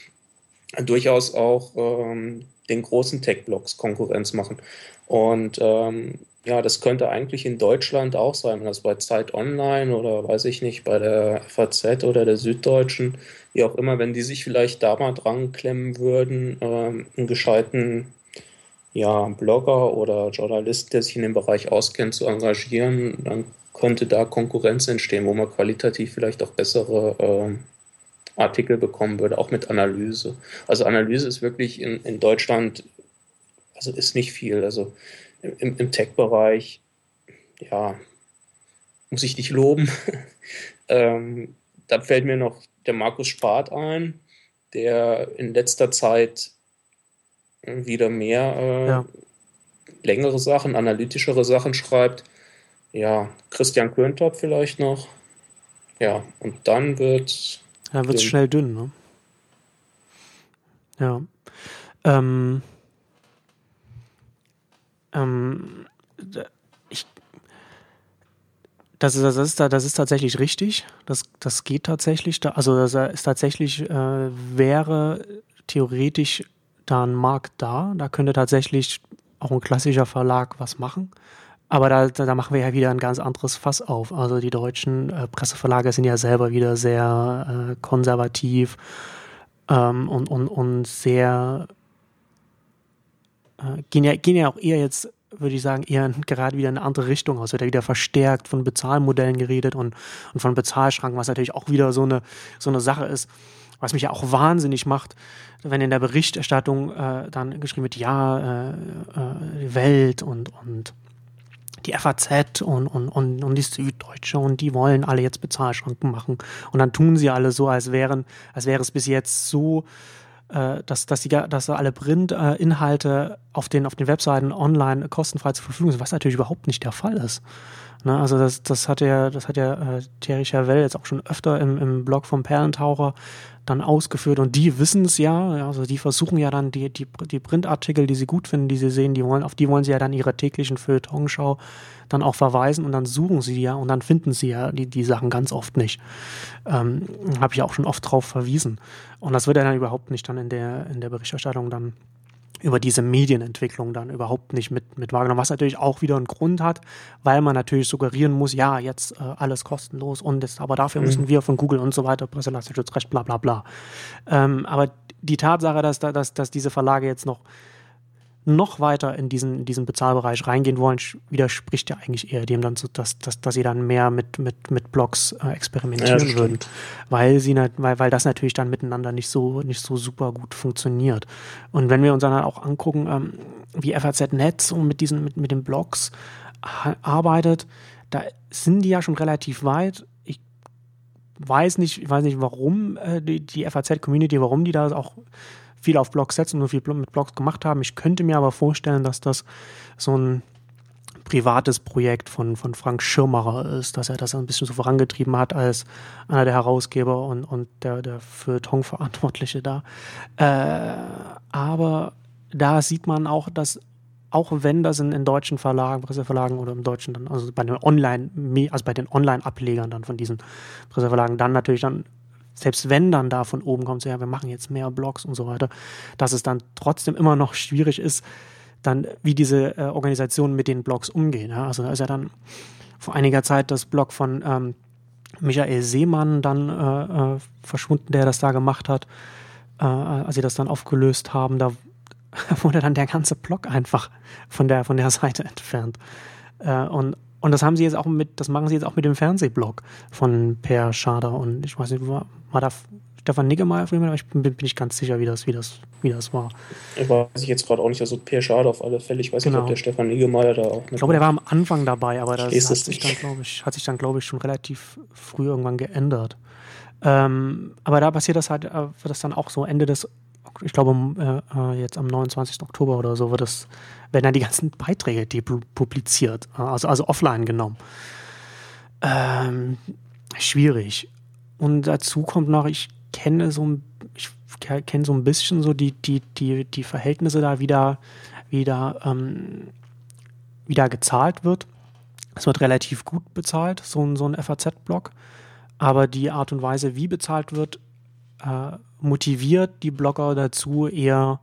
S2: durchaus auch ähm, den großen Tech-Blogs Konkurrenz machen. Und ähm, ja, das könnte eigentlich in Deutschland auch sein, wenn das bei Zeit Online oder weiß ich nicht, bei der FAZ oder der Süddeutschen, wie auch immer, wenn die sich vielleicht da mal dran klemmen würden, ähm, einen gescheiten ja, Blogger oder Journalist, der sich in dem Bereich auskennt, zu engagieren, dann könnte da Konkurrenz entstehen, wo man qualitativ vielleicht auch bessere äh, Artikel bekommen würde, auch mit Analyse. Also Analyse ist wirklich in, in Deutschland, also ist nicht viel. Also im, im Tech-Bereich, ja, muss ich dich loben. ähm, da fällt mir noch der Markus Spart ein, der in letzter Zeit wieder mehr äh, ja. längere Sachen, analytischere Sachen schreibt. Ja, Christian Köntop vielleicht noch. Ja, und dann wird.
S1: Ja, wird es schnell dünn, ne? Ja. Ähm, ähm, Das ist, das ist, das ist tatsächlich richtig. Das, das geht tatsächlich. Also das ist tatsächlich, äh, wäre theoretisch da ein Markt da. Da könnte tatsächlich auch ein klassischer Verlag was machen. Aber da, da machen wir ja wieder ein ganz anderes Fass auf. Also die deutschen äh, Presseverlage sind ja selber wieder sehr äh, konservativ ähm, und, und, und sehr äh, gehen, ja, gehen ja auch eher jetzt, würde ich sagen, eher gerade wieder in eine andere Richtung aus. Wird ja wieder verstärkt von Bezahlmodellen geredet und, und von Bezahlschranken, was natürlich auch wieder so eine, so eine Sache ist, was mich ja auch wahnsinnig macht, wenn in der Berichterstattung äh, dann geschrieben wird, ja, äh, äh, Welt und, und die FAZ und, und, und, und die Süddeutsche und die wollen alle jetzt Bezahlschranken machen. Und dann tun sie alle so, als wären, als wäre es bis jetzt so, äh, dass, dass, die, dass alle Print-Inhalte auf den, auf den Webseiten online kostenfrei zur Verfügung sind, was natürlich überhaupt nicht der Fall ist. Ne, also das, das hat ja, das hat ja äh, Thierry Chervel jetzt auch schon öfter im, im Blog vom Perlentaucher dann ausgeführt und die wissen es ja, also die versuchen ja dann die, die, die Printartikel, die sie gut finden, die sie sehen, die wollen, auf die wollen sie ja dann ihre täglichen Feuilletonschau dann auch verweisen und dann suchen sie ja und dann finden sie ja die, die Sachen ganz oft nicht. Ähm, Habe ich auch schon oft drauf verwiesen. Und das wird ja dann überhaupt nicht dann in der, in der Berichterstattung dann über diese Medienentwicklung dann überhaupt nicht mit, mit wahrgenommen, was natürlich auch wieder einen Grund hat, weil man natürlich suggerieren muss, ja, jetzt äh, alles kostenlos und jetzt, aber dafür mhm. müssen wir von Google und so weiter, Presseleistungsschutzrecht, bla bla bla. Ähm, aber die Tatsache, dass, dass, dass diese Verlage jetzt noch noch weiter in diesen, in diesen Bezahlbereich reingehen wollen, widerspricht ja eigentlich eher dem dann, so, dass, dass, dass sie dann mehr mit, mit, mit Blogs äh, experimentieren ja, würden. Weil sie weil, weil das natürlich dann miteinander nicht so, nicht so super gut funktioniert. Und wenn wir uns dann halt auch angucken, ähm, wie FAZ Netz und mit diesen, mit, mit den Blogs arbeitet, da sind die ja schon relativ weit. Ich weiß nicht, ich weiß nicht, warum äh, die, die FAZ-Community, warum die da auch viel auf Blogs setzen und viel mit Blogs gemacht haben. Ich könnte mir aber vorstellen, dass das so ein privates Projekt von, von Frank Schirmacher ist, dass er das ein bisschen so vorangetrieben hat als einer der Herausgeber und, und der, der Feuilleton-Verantwortliche da. Äh, aber da sieht man auch, dass auch wenn das in, in deutschen Verlagen, Presseverlagen oder im Deutschen dann, also bei den Online, also bei den Online-Ablegern dann von diesen Presseverlagen dann natürlich dann selbst wenn dann da von oben kommt, so ja, wir machen jetzt mehr Blogs und so weiter, dass es dann trotzdem immer noch schwierig ist, dann wie diese äh, Organisationen mit den Blogs umgehen. Ja? Also da ist ja dann vor einiger Zeit das Blog von ähm, Michael Seemann dann äh, äh, verschwunden, der das da gemacht hat, äh, als sie das dann aufgelöst haben, da wurde dann der ganze Blog einfach von der, von der Seite entfernt. Äh, und und das haben sie jetzt auch mit, das machen sie jetzt auch mit dem Fernsehblog von Per Schader und ich weiß nicht, war, war da Stefan Niggemeier für aber ich bin, bin nicht ganz sicher, wie das, wie das, wie das war.
S2: Ich weiß ich jetzt gerade auch nicht, also Per Schader auf alle Fälle. Ich weiß genau. nicht, ob der Stefan Niggemeier da auch.
S1: Ich glaube, der war am Anfang dabei, aber das hat sich, dann, glaube ich, hat sich dann, glaube ich, schon relativ früh irgendwann geändert. Ähm, aber da passiert das halt, äh, wird das dann auch so Ende des, ich glaube, äh, äh jetzt am 29. Oktober oder so wird das werden dann die ganzen Beiträge publiziert, also, also offline genommen. Ähm, schwierig. Und dazu kommt noch, ich kenne so ich kenne so ein bisschen so die, die, die, die Verhältnisse da wieder, wieder, ähm, wieder gezahlt wird. Es wird relativ gut bezahlt, so ein, so ein FAZ-Blog. Aber die Art und Weise, wie bezahlt wird, äh, motiviert die Blogger dazu, eher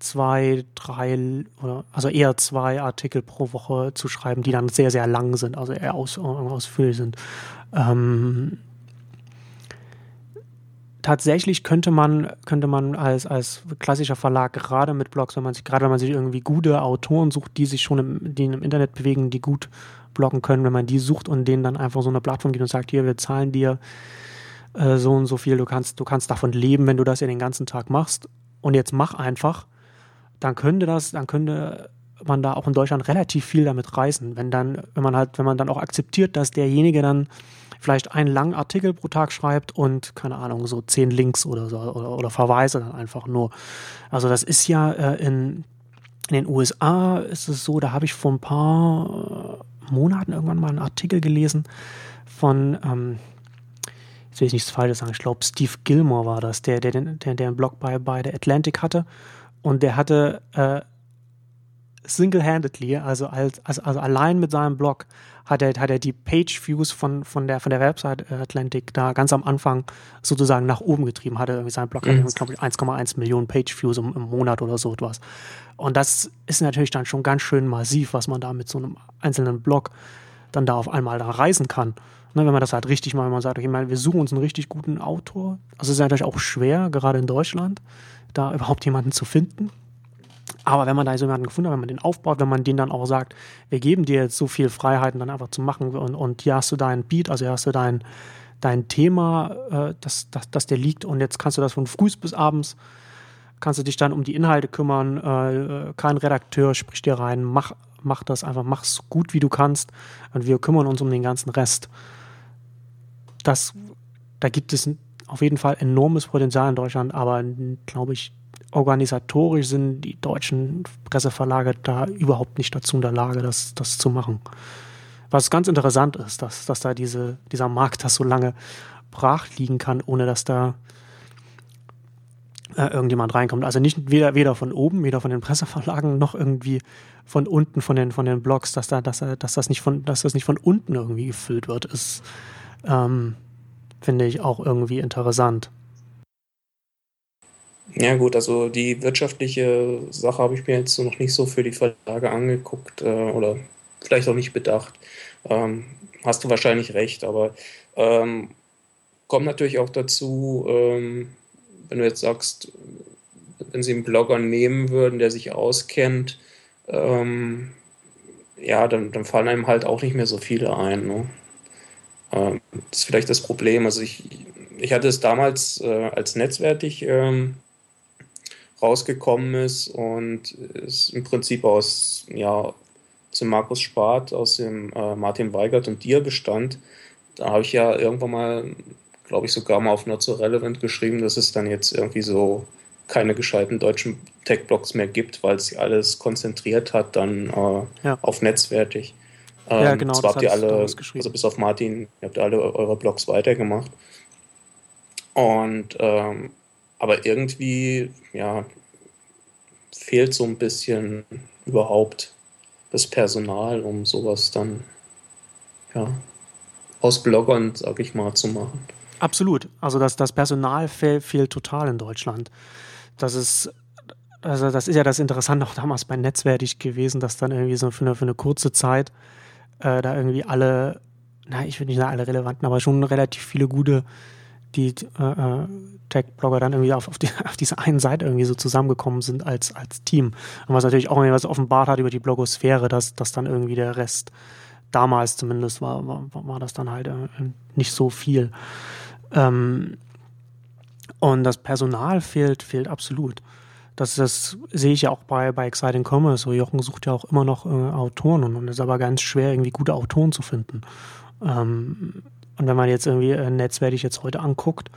S1: zwei, drei also eher zwei Artikel pro Woche zu schreiben, die dann sehr, sehr lang sind, also eher aus, ausführlich sind. Ähm, tatsächlich könnte man, könnte man als, als klassischer Verlag gerade mit Blogs, wenn man sich, gerade wenn man sich irgendwie gute Autoren sucht, die sich schon im, die im Internet bewegen, die gut bloggen können, wenn man die sucht und denen dann einfach so eine Plattform gibt und sagt, hier, wir zahlen dir äh, so und so viel, du kannst, du kannst davon leben, wenn du das ja den ganzen Tag machst. Und jetzt mach einfach dann könnte das, dann könnte man da auch in Deutschland relativ viel damit reißen, wenn dann, wenn man halt, wenn man dann auch akzeptiert, dass derjenige dann vielleicht einen langen Artikel pro Tag schreibt und, keine Ahnung, so zehn Links oder so oder, oder Verweise dann einfach nur. Also das ist ja äh, in, in den USA ist es so, da habe ich vor ein paar äh, Monaten irgendwann mal einen Artikel gelesen von, ähm, jetzt will ich nichts Falsches sagen, ich glaube Steve Gilmore war das, der, der, der, der einen Blog bei, bei der Atlantic hatte und der hatte äh, single-handedly, also, als, also, also allein mit seinem Blog, hat er, hat er die Page-Views von, von, der, von der Website Atlantic da ganz am Anfang sozusagen nach oben getrieben. Hatte irgendwie sein Blog mhm. glaube ich, 1,1 Millionen Page-Views im, im, Monat oder so etwas. Und das ist natürlich dann schon ganz schön massiv, was man da mit so einem einzelnen Blog dann da auf einmal da reisen kann. Ne, wenn man das halt richtig mal, wenn man sagt, okay, wir suchen uns einen richtig guten Autor. Also es ist natürlich auch schwer, gerade in Deutschland, da überhaupt jemanden zu finden. Aber wenn man da so jemanden gefunden hat, wenn man den aufbaut, wenn man den dann auch sagt, wir geben dir jetzt so viel Freiheiten dann einfach zu machen und, und hier hast du deinen Beat, also hier hast du dein, dein Thema, äh, das, das, das dir liegt und jetzt kannst du das von früh bis abends, kannst du dich dann um die Inhalte kümmern, äh, kein Redakteur spricht dir rein, mach, mach das einfach, mach es gut wie du kannst und wir kümmern uns um den ganzen Rest. Das, da gibt es auf jeden Fall enormes Potenzial in Deutschland, aber glaube ich, organisatorisch sind die deutschen Presseverlage da überhaupt nicht dazu in der Lage, das, das zu machen. Was ganz interessant ist, dass, dass da diese, dieser Markt das so lange brach liegen kann, ohne dass da äh, irgendjemand reinkommt. Also nicht weder, weder von oben, weder von den Presseverlagen, noch irgendwie von unten von den, von den Blogs, dass, da, dass, dass, das nicht von, dass das nicht von unten irgendwie gefüllt wird, ist, ähm, finde ich auch irgendwie interessant.
S2: Ja gut, also die wirtschaftliche Sache habe ich mir jetzt noch nicht so für die Verlage angeguckt äh, oder vielleicht auch nicht bedacht. Ähm, hast du wahrscheinlich recht, aber ähm, kommt natürlich auch dazu, ähm, wenn du jetzt sagst, wenn sie einen Blogger nehmen würden, der sich auskennt, ähm, ja, dann, dann, fallen einem halt auch nicht mehr so viele ein. Ne? Ähm, das ist vielleicht das Problem. Also ich, ich hatte es damals äh, als netzwertig ähm, rausgekommen ist und ist im Prinzip aus, ja, zum Markus Spart, aus dem äh, Martin Weigert und dir bestand. Da habe ich ja irgendwann mal, glaube ich, sogar mal auf Not so relevant geschrieben, dass es dann jetzt irgendwie so keine gescheiten deutschen Tech-Blogs mehr gibt, weil sie alles konzentriert hat dann äh, ja. auf netzwertig. Ähm, ja, genau. Zwar habt ihr alle, also bis auf Martin, ihr habt alle eure Blogs weitergemacht. Und ähm, aber irgendwie, ja, fehlt so ein bisschen überhaupt das Personal, um sowas dann, ja, aus Bloggern, sag ich mal, zu machen.
S1: Absolut. Also das, das Personal fehl, fehlt total in Deutschland. Das ist, also das ist ja das Interessante auch damals bei Netzwertig gewesen, dass dann irgendwie so für eine, für eine kurze Zeit äh, da irgendwie alle, na, ich würde nicht sagen alle relevanten, aber schon relativ viele gute die äh, äh, Tech-Blogger dann irgendwie auf, auf, die, auf dieser einen Seite irgendwie so zusammengekommen sind als, als Team. Und was natürlich auch was offenbart hat über die Blogosphäre, dass, dass dann irgendwie der Rest, damals zumindest, war, war, war das dann halt äh, nicht so viel. Ähm, und das Personal fehlt, fehlt absolut. Das, das sehe ich ja auch bei, bei Exciting Commerce. So Jochen sucht ja auch immer noch äh, Autoren und es ist aber ganz schwer, irgendwie gute Autoren zu finden. Ähm, und wenn man jetzt irgendwie äh, Netzwertig jetzt heute anguckt,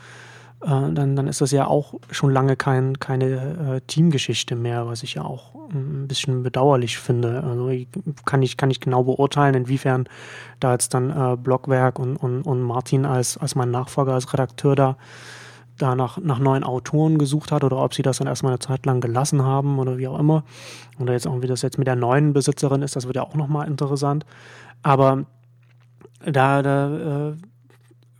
S1: dann, dann ist das ja auch schon lange kein, keine äh, Teamgeschichte mehr, was ich ja auch ein bisschen bedauerlich finde. Also ich, kann ich kann ich genau beurteilen, inwiefern da jetzt dann äh, Blockwerk und, und, und Martin als, als mein Nachfolger, als Redakteur da da nach, nach neuen Autoren gesucht hat oder ob sie das dann erstmal eine Zeit lang gelassen haben oder wie auch immer. Oder jetzt auch, wie das jetzt mit der neuen Besitzerin ist, das wird ja auch nochmal interessant. Aber da, da äh,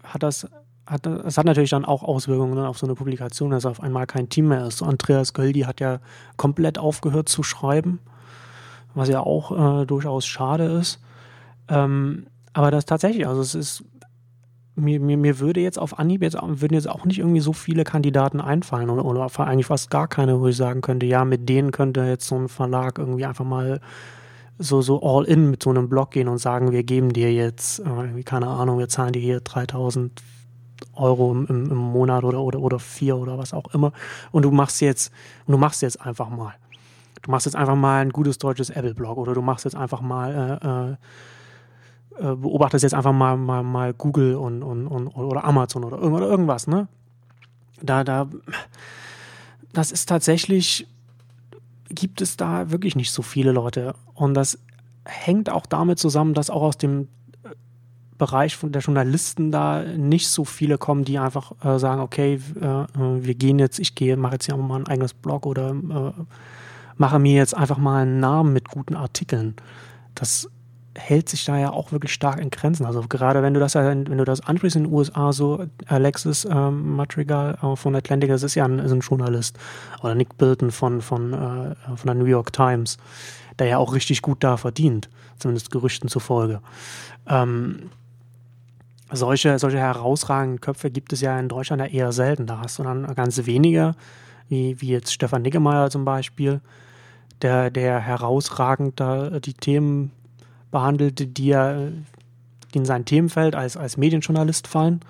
S1: hat das hat, das hat natürlich dann auch Auswirkungen auf so eine Publikation, dass auf einmal kein Team mehr ist. Andreas Göldi hat ja komplett aufgehört zu schreiben, was ja auch äh, durchaus schade ist. Ähm, aber das tatsächlich, also es ist, mir, mir, mir würde jetzt auf Anhieb jetzt, würden jetzt auch nicht irgendwie so viele Kandidaten einfallen oder, oder eigentlich fast gar keine, wo ich sagen könnte, ja, mit denen könnte jetzt so ein Verlag irgendwie einfach mal so, so all in mit so einem Blog gehen und sagen, wir geben dir jetzt, äh, keine Ahnung, wir zahlen dir hier 3000 Euro im, im, Monat oder, oder, oder vier oder was auch immer. Und du machst jetzt, du machst jetzt einfach mal. Du machst jetzt einfach mal ein gutes deutsches Apple-Blog oder du machst jetzt einfach mal, äh, äh, beobachtest jetzt einfach mal, mal, mal Google und, und, und, oder Amazon oder, oder irgendwas, ne? Da, da, das ist tatsächlich gibt es da wirklich nicht so viele Leute. Und das hängt auch damit zusammen, dass auch aus dem äh, Bereich von der Journalisten da nicht so viele kommen, die einfach äh, sagen, okay, äh, wir gehen jetzt, ich gehe, mache jetzt hier mal ein eigenes Blog oder äh, mache mir jetzt einfach mal einen Namen mit guten Artikeln. Das hält sich da ja auch wirklich stark in Grenzen. Also gerade wenn du das wenn du das ansprichst in den USA, so Alexis ähm, Madrigal äh, von Atlantic, das ist ja ein, ist ein, Journalist. Oder Nick Bilton von, von, äh, von der New York Times, der ja auch richtig gut da verdient, zumindest Gerüchten zufolge. Ähm, solche, solche herausragenden Köpfe gibt es ja in Deutschland ja eher selten. Da hast du dann ganz wenige, wie, wie jetzt Stefan Niggemeier zum Beispiel, der, der herausragend da die Themen behandelt, die, die in sein Themenfeld als, als Medienjournalist fallen.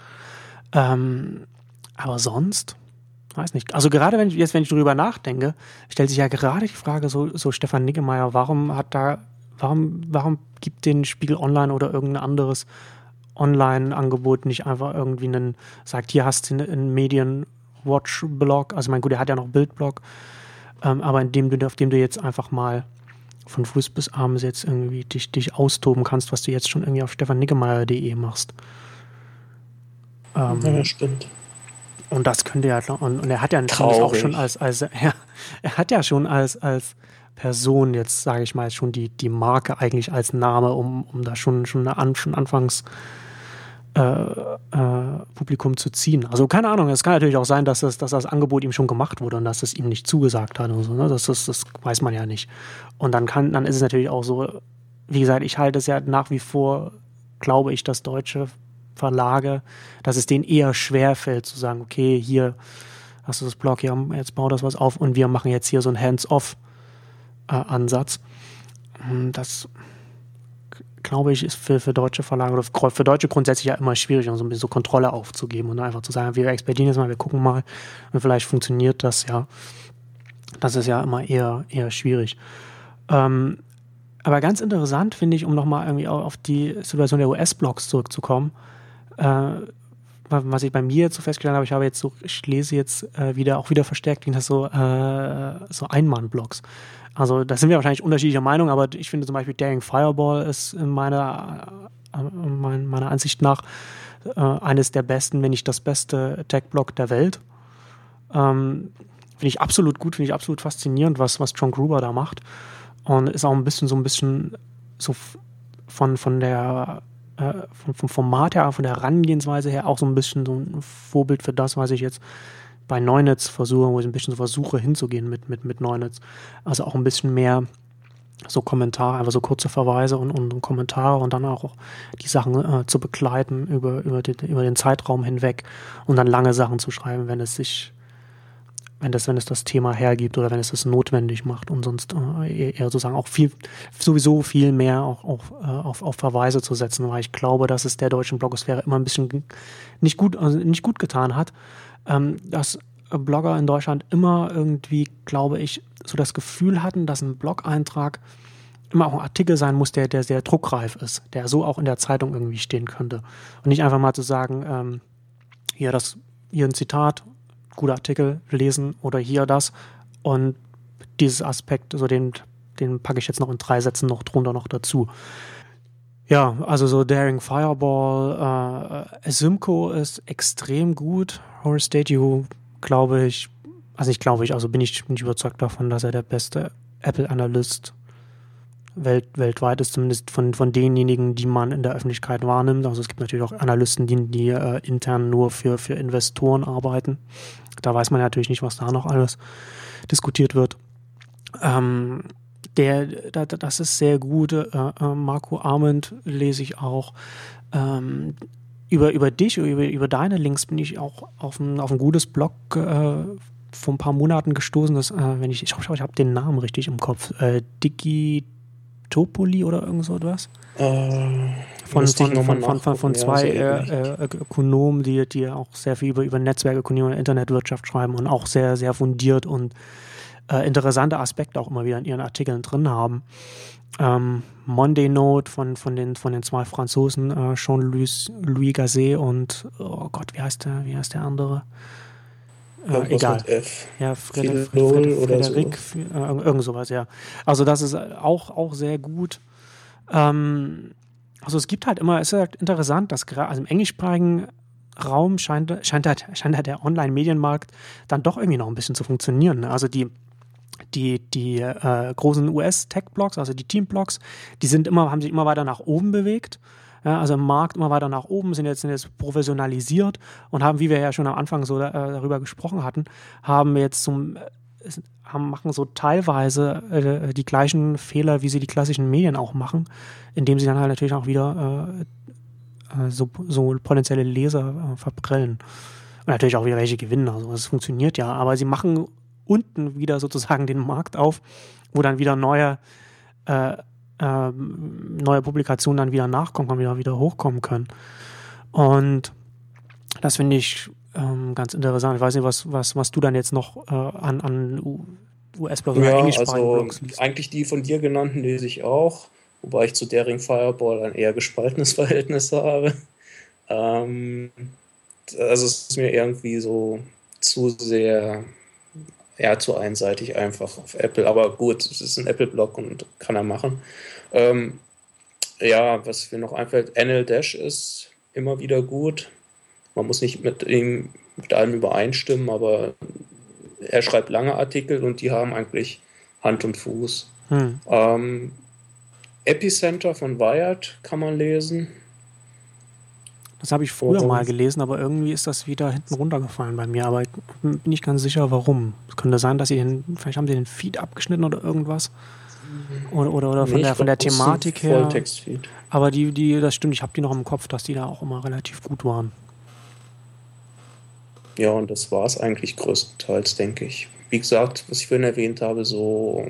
S1: Ähm, aber sonst, weiß nicht. Also gerade wenn ich jetzt, wenn ich darüber nachdenke, stellt sich ja gerade die Frage, so, so Stefan Niggemeier, warum hat da, warum, warum gibt den Spiegel Online oder irgendein anderes Online-Angebot nicht einfach irgendwie einen, sagt, hier hast du einen Medien-Watch-Blog, also mein gut, der hat ja noch Bildblog, ähm, aber in dem du, auf dem du jetzt einfach mal von früh bis abends jetzt irgendwie dich, dich austoben kannst, was du jetzt schon irgendwie auf stefanniggemeier.de machst.
S2: Ähm, ja, stimmt.
S1: Und das könnte ja, und, und er hat ja natürlich auch schon als, als ja, er hat ja schon als, als Person jetzt, sage ich mal, schon die, die Marke eigentlich als Name, um, um da schon, schon, an, schon anfangs Publikum zu ziehen. Also keine Ahnung, es kann natürlich auch sein, dass das, dass das Angebot ihm schon gemacht wurde und dass es ihm nicht zugesagt hat oder so. Ne? Das, das, das weiß man ja nicht. Und dann kann, dann ist es natürlich auch so, wie gesagt, ich halte es ja nach wie vor, glaube ich, dass deutsche Verlage, dass es denen eher schwer fällt zu sagen, okay, hier hast du das Blog, hier, jetzt bau das was auf und wir machen jetzt hier so ein Hands-off-Ansatz. Äh, das glaube ich, ist für, für deutsche Verlage oder für Deutsche grundsätzlich ja immer schwierig, so ein bisschen so Kontrolle aufzugeben und einfach zu sagen, wir experimentieren jetzt mal, wir gucken mal und vielleicht funktioniert das ja. Das ist ja immer eher, eher schwierig. Ähm, aber ganz interessant finde ich, um nochmal irgendwie auf die Situation der US-Blogs zurückzukommen, äh, was ich bei mir jetzt so festgestellt habe, ich habe jetzt so, ich lese jetzt äh, wieder, auch wieder verstärkt, das so, äh, so Einmann-Blogs. Also da sind wir wahrscheinlich unterschiedlicher Meinung, aber ich finde zum Beispiel Daring Fireball ist in meiner, äh, meiner Ansicht nach äh, eines der besten, wenn nicht das beste Tech-Blog der Welt. Ähm, finde ich absolut gut, finde ich absolut faszinierend, was, was John Gruber da macht. Und ist auch ein bisschen so ein bisschen so von, von der äh, vom, vom Format her, von der Herangehensweise her auch so ein bisschen so ein Vorbild für das, was ich jetzt bei Neunetz versuche, wo ich ein bisschen so versuche hinzugehen mit, mit, mit Neunetz. Also auch ein bisschen mehr so Kommentare, einfach so kurze Verweise und, und, Kommentare und dann auch die Sachen äh, zu begleiten über, über, den, über den Zeitraum hinweg und dann lange Sachen zu schreiben, wenn es sich, wenn das, wenn es das Thema hergibt oder wenn es es notwendig macht und sonst äh, eher sozusagen auch viel, sowieso viel mehr auch, auch äh, auf, auf Verweise zu setzen, weil ich glaube, dass es der deutschen Blogosphäre immer ein bisschen nicht gut, also nicht gut getan hat, ähm, dass Blogger in Deutschland immer irgendwie, glaube ich, so das Gefühl hatten, dass ein Blog-Eintrag immer auch ein Artikel sein muss, der, der sehr druckreif ist, der so auch in der Zeitung irgendwie stehen könnte. Und nicht einfach mal zu sagen, ähm, hier, das, hier ein Zitat, guter Artikel, lesen oder hier das. Und dieses Aspekt, so den, den packe ich jetzt noch in drei Sätzen noch drunter noch dazu. Ja, also so Daring Fireball, äh, Simco ist extrem gut. Horror Statue, glaube ich, also ich glaube ich, also bin ich, bin ich überzeugt davon, dass er der beste Apple-Analyst welt, weltweit ist, zumindest von, von denjenigen, die man in der Öffentlichkeit wahrnimmt. Also es gibt natürlich auch Analysten, die, die äh, intern nur für, für Investoren arbeiten. Da weiß man natürlich nicht, was da noch alles diskutiert wird. Ähm, der, da, das ist sehr gut. Äh, äh, Marco Arment lese ich auch. Ähm, über, über dich, über, über deine Links bin ich auch auf ein, auf ein gutes Blog äh, vor ein paar Monaten gestoßen. Das, äh, wenn ich, ich hoffe, ich habe den Namen richtig im Kopf. Äh, Digitopoli oder irgend so etwas?
S2: Äh,
S1: von, von, von, von, von, von zwei äh, äh, Ökonomen, die, die auch sehr viel über, über Netzwerkökonomie und Internetwirtschaft schreiben und auch sehr, sehr fundiert und äh, interessante Aspekte auch immer wieder in ihren Artikeln drin haben. Ähm, Monday Note von, von, den, von den zwei Franzosen, äh, Jean-Louis Louis Gazet und, oh Gott, wie heißt der, wie heißt der andere? Äh, egal. Ja, Frederik, Frederik, Frederik so. äh, irgend sowas, ja. Also das ist auch, auch sehr gut. Ähm, also es gibt halt immer, es ist halt interessant, dass gerade also im englischsprachigen Raum scheint, scheint, halt, scheint halt der Online-Medienmarkt dann doch irgendwie noch ein bisschen zu funktionieren. Ne? Also die die, die äh, großen US-Tech-Blogs, also die Team-Blogs, die sind immer, haben sich immer weiter nach oben bewegt. Ja, also im Markt immer weiter nach oben, sind jetzt, sind jetzt professionalisiert und haben, wie wir ja schon am Anfang so äh, darüber gesprochen hatten, haben jetzt zum haben, machen so teilweise äh, die gleichen Fehler, wie sie die klassischen Medien auch machen, indem sie dann halt natürlich auch wieder äh, äh so, so potenzielle Leser äh, verprellen. Und natürlich auch wieder welche gewinnen. Also es funktioniert ja, aber sie machen unten wieder sozusagen den Markt auf, wo dann wieder neue, äh, äh, neue Publikationen dann wieder nachkommen, und wieder, wieder hochkommen können. Und das finde ich ähm, ganz interessant. Ich weiß nicht, was, was, was du dann jetzt noch äh, an, an US-Blogs
S2: ja, oder englischsprachigen also Blogs liest. Eigentlich die von dir genannten lese ich auch, wobei ich zu Daring Fireball ein eher gespaltenes Verhältnis habe. Ähm, also es ist mir irgendwie so zu sehr, ja, zu einseitig einfach auf Apple. Aber gut, es ist ein Apple-Blog und kann er machen. Ähm, ja, was mir noch einfällt, NL Dash ist immer wieder gut. Man muss nicht mit ihm mit allem übereinstimmen, aber er schreibt lange Artikel und die haben eigentlich Hand und Fuß. Hm. Ähm, Epicenter von Wired kann man lesen.
S1: Das habe ich früher mal gelesen, aber irgendwie ist das wieder hinten runtergefallen bei mir. Aber ich bin nicht ganz sicher, warum. Es könnte sein, dass sie den, vielleicht haben sie den Feed abgeschnitten oder irgendwas. Oder, oder, oder von, nee, der, von der Thematik her. Aber die, die, das stimmt, ich habe die noch im Kopf, dass die da auch immer relativ gut waren.
S2: Ja, und das war es eigentlich größtenteils, denke ich. Wie gesagt, was ich vorhin erwähnt habe, so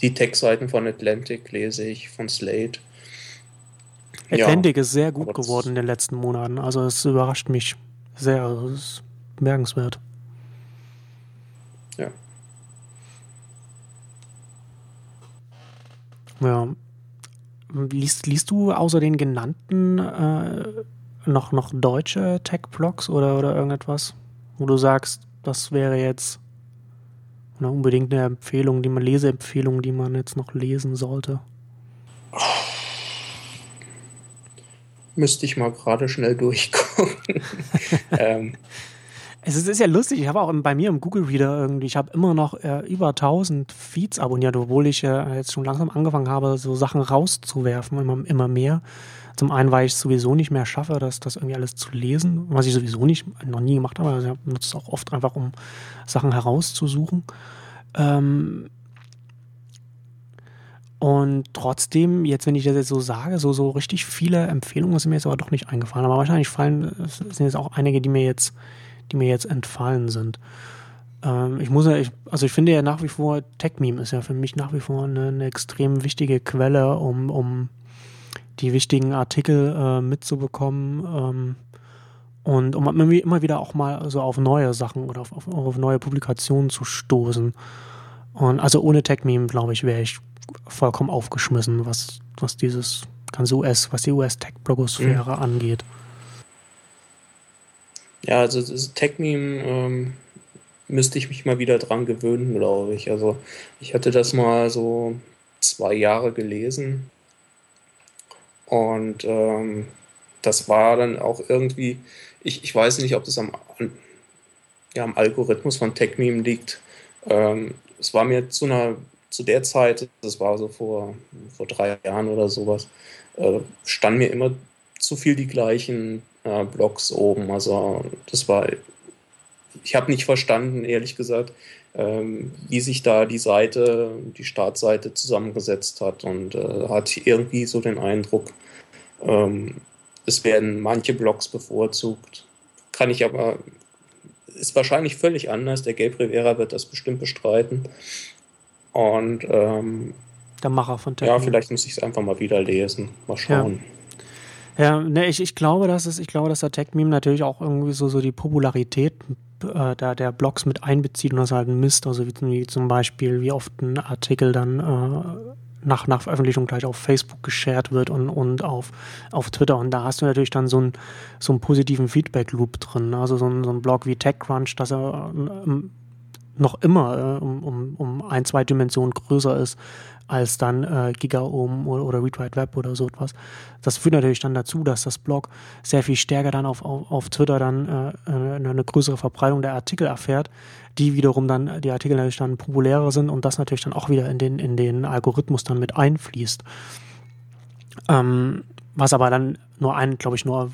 S2: die Tech-Seiten von Atlantic lese ich, von Slate.
S1: Atlantic ja, ist sehr gut geworden in den letzten Monaten. Also es überrascht mich sehr. Also es ist bemerkenswert.
S2: Ja.
S1: Ja. Liest, liest du außer den genannten äh, noch, noch deutsche Tech-Blogs oder, oder irgendetwas, wo du sagst, das wäre jetzt eine unbedingt eine Empfehlung, die man Leseempfehlung, die man jetzt noch lesen sollte?
S2: Müsste ich mal gerade schnell durchgucken. ähm.
S1: Es ist, ist, ja lustig, ich habe auch bei mir im Google Reader irgendwie, ich habe immer noch äh, über 1000 Feeds abonniert, obwohl ich äh, jetzt schon langsam angefangen habe, so Sachen rauszuwerfen, immer, immer mehr. Zum einen, weil ich es sowieso nicht mehr schaffe, das, das irgendwie alles zu lesen, was ich sowieso nicht, noch nie gemacht habe. Also ich nutze es auch oft einfach, um Sachen herauszusuchen. Ähm und trotzdem, jetzt, wenn ich das jetzt so sage, so, so richtig viele Empfehlungen sind mir jetzt aber doch nicht eingefallen. Aber wahrscheinlich fallen, sind jetzt auch einige, die mir jetzt, die mir jetzt entfallen sind. Ähm, ich muss ja, ich, also ich finde ja nach wie vor, TechMeme ist ja für mich nach wie vor eine, eine extrem wichtige Quelle, um, um die wichtigen Artikel äh, mitzubekommen ähm, und um immer wieder auch mal so auf neue Sachen oder auf, auf, auf neue Publikationen zu stoßen. Und also ohne TechMeme, glaube ich, wäre ich vollkommen aufgeschmissen, was, was dieses ganze US, was die US-Tech-Blogosphäre mhm. angeht.
S2: Ja, also das TechMeme ähm, müsste ich mich mal wieder dran gewöhnen, glaube ich. Also ich hatte das mal so zwei Jahre gelesen und ähm, das war dann auch irgendwie, ich, ich weiß nicht, ob das am, ja, am Algorithmus von TechMeme liegt. Ähm, es war mir zu einer zu der Zeit, das war so vor, vor drei Jahren oder sowas, äh, standen mir immer zu viel die gleichen äh, Blogs oben. Also das war, ich habe nicht verstanden, ehrlich gesagt, ähm, wie sich da die Seite, die Startseite zusammengesetzt hat und äh, hatte irgendwie so den Eindruck, ähm, es werden manche Blogs bevorzugt. Kann ich aber, ist wahrscheinlich völlig anders. Der Gabe Rivera wird das bestimmt bestreiten. Und ähm,
S1: der Macher von
S2: Technik. Ja, vielleicht muss ich es einfach mal wieder lesen. Mal schauen.
S1: Ja. Ja, ne, ich, ich glaube, dass es, ich glaube, dass der Tech-Meme natürlich auch irgendwie so, so die Popularität äh, der, der Blogs mit einbezieht und das halt misst. Also wie, wie zum Beispiel, wie oft ein Artikel dann äh, nach, nach Veröffentlichung gleich auf Facebook geshared wird und, und auf, auf Twitter. Und da hast du natürlich dann so, ein, so einen positiven Feedback-Loop drin. Also so ein, so ein Blog wie TechCrunch, dass er ähm, noch immer äh, um, um, um ein, zwei Dimensionen größer ist als dann äh, GigaOM oder, oder Read Write Web oder so etwas. Das führt natürlich dann dazu, dass das Blog sehr viel stärker dann auf, auf, auf Twitter dann äh, eine, eine größere Verbreitung der Artikel erfährt, die wiederum dann, die Artikel natürlich dann populärer sind und das natürlich dann auch wieder in den, in den Algorithmus dann mit einfließt. Ähm, was aber dann nur ein, glaube ich, nur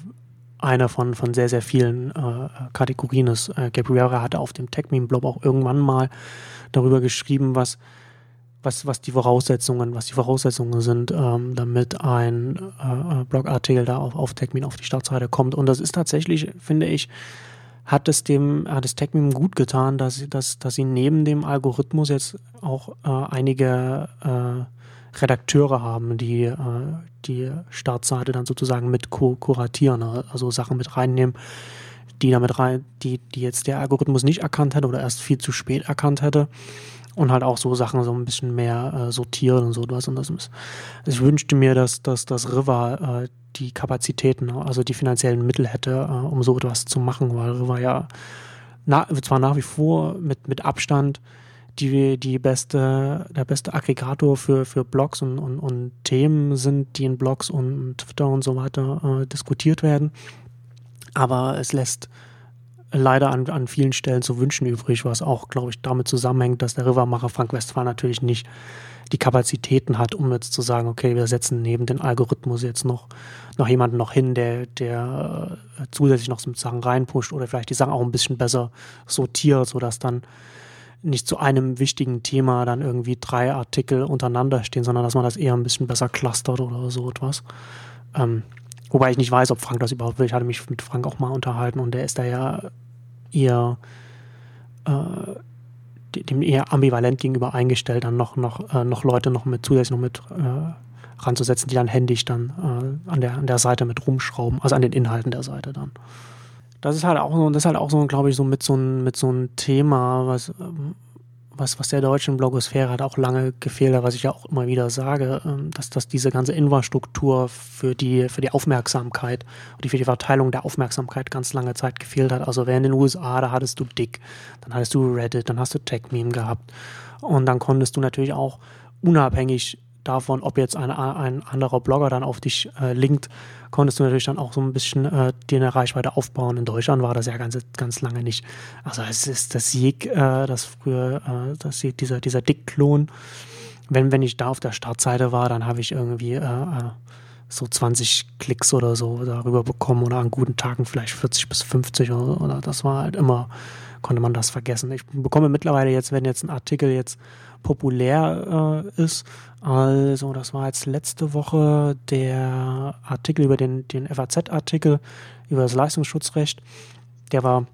S1: eine von, von sehr, sehr vielen äh, Kategorien ist. Äh, Gabriela hatte auf dem TechMeme-Blog auch irgendwann mal darüber geschrieben, was was, was die Voraussetzungen, was die Voraussetzungen sind, ähm, damit ein äh, Blogartikel da auf, auf TechMeme auf die Startseite kommt. Und das ist tatsächlich, finde ich, hat es dem, hat es TechMeme gut getan, dass, dass, dass sie neben dem Algorithmus jetzt auch äh, einige äh, Redakteure haben, die äh, die Startseite dann sozusagen mit kuratieren, also Sachen mit reinnehmen, die damit rein, die, die jetzt der Algorithmus nicht erkannt hätte oder erst viel zu spät erkannt hätte und halt auch so Sachen so ein bisschen mehr äh, sortieren und so was. Und das ist, ich wünschte mir, dass, dass, dass River äh, die Kapazitäten, also die finanziellen Mittel hätte, äh, um so etwas zu machen, weil River ja na, zwar nach wie vor mit, mit Abstand die, die beste, der beste Aggregator für, für Blogs und, und, und Themen sind, die in Blogs und Twitter und so weiter äh, diskutiert werden. Aber es lässt leider an, an vielen Stellen zu wünschen übrig, was auch, glaube ich, damit zusammenhängt, dass der Rivermacher Frank Westphal natürlich nicht die Kapazitäten hat, um jetzt zu sagen, okay, wir setzen neben den Algorithmus jetzt noch, noch jemanden noch hin, der, der äh, zusätzlich noch so Sachen reinpusht oder vielleicht die Sachen auch ein bisschen besser sortiert, sodass dann nicht zu einem wichtigen Thema dann irgendwie drei Artikel untereinander stehen, sondern dass man das eher ein bisschen besser clustert oder so etwas. Ähm, Wobei ich nicht weiß, ob Frank das überhaupt will. Ich hatte mich mit Frank auch mal unterhalten und der ist da ja eher äh, dem eher ambivalent gegenüber eingestellt, dann noch, noch, äh, noch Leute noch mit zusätzlich noch mit äh, ranzusetzen, die dann händisch dann äh, an, der, an der Seite mit rumschrauben, also an den Inhalten der Seite dann. Das ist halt auch so, das ist halt auch so, glaube ich, so mit so, mit so einem Thema, was, ähm, was, was der deutschen Blogosphäre hat auch lange gefehlt was ich ja auch immer wieder sage, ähm, dass, dass diese ganze Infrastruktur für die, für die Aufmerksamkeit und für die Verteilung der Aufmerksamkeit ganz lange Zeit gefehlt hat. Also während in den USA, da hattest du Dick, dann hattest du Reddit, dann hast du TechMeme gehabt. Und dann konntest du natürlich auch unabhängig davon, ob jetzt ein, ein anderer Blogger dann auf dich äh, linkt, konntest du natürlich dann auch so ein bisschen äh, dir eine Reichweite aufbauen. In Deutschland war das ja ganz, ganz lange nicht. Also es ist das Sieg, äh, das früher, äh, das dieser, dieser Dick-Klon. Wenn, wenn ich da auf der Startseite war, dann habe ich irgendwie äh, äh so 20 Klicks oder so darüber bekommen oder an guten Tagen vielleicht 40 bis 50 oder, oder das war halt immer, konnte man das vergessen. Ich bekomme mittlerweile jetzt, wenn jetzt ein Artikel jetzt populär äh, ist. Also, das war jetzt letzte Woche der Artikel über den, den FAZ-Artikel über das Leistungsschutzrecht. Der war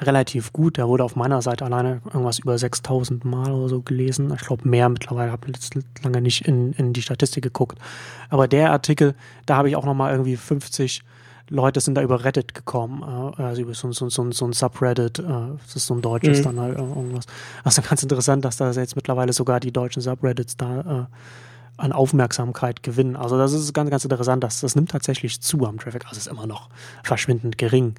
S1: relativ gut. Der wurde auf meiner Seite alleine irgendwas über 6000 Mal oder so gelesen. Ich glaube mehr mittlerweile, habe jetzt lange nicht in, in die Statistik geguckt. Aber der Artikel, da habe ich auch nochmal irgendwie 50 Leute sind da über Reddit gekommen, äh, also über so, so, so, so ein Subreddit, äh, das ist so ein deutsches mhm. dann halt irgendwas. Also ganz interessant, dass da jetzt mittlerweile sogar die deutschen Subreddits da äh, an Aufmerksamkeit gewinnen. Also das ist ganz, ganz interessant, dass das nimmt tatsächlich zu am Traffic. Also es ist immer noch verschwindend gering.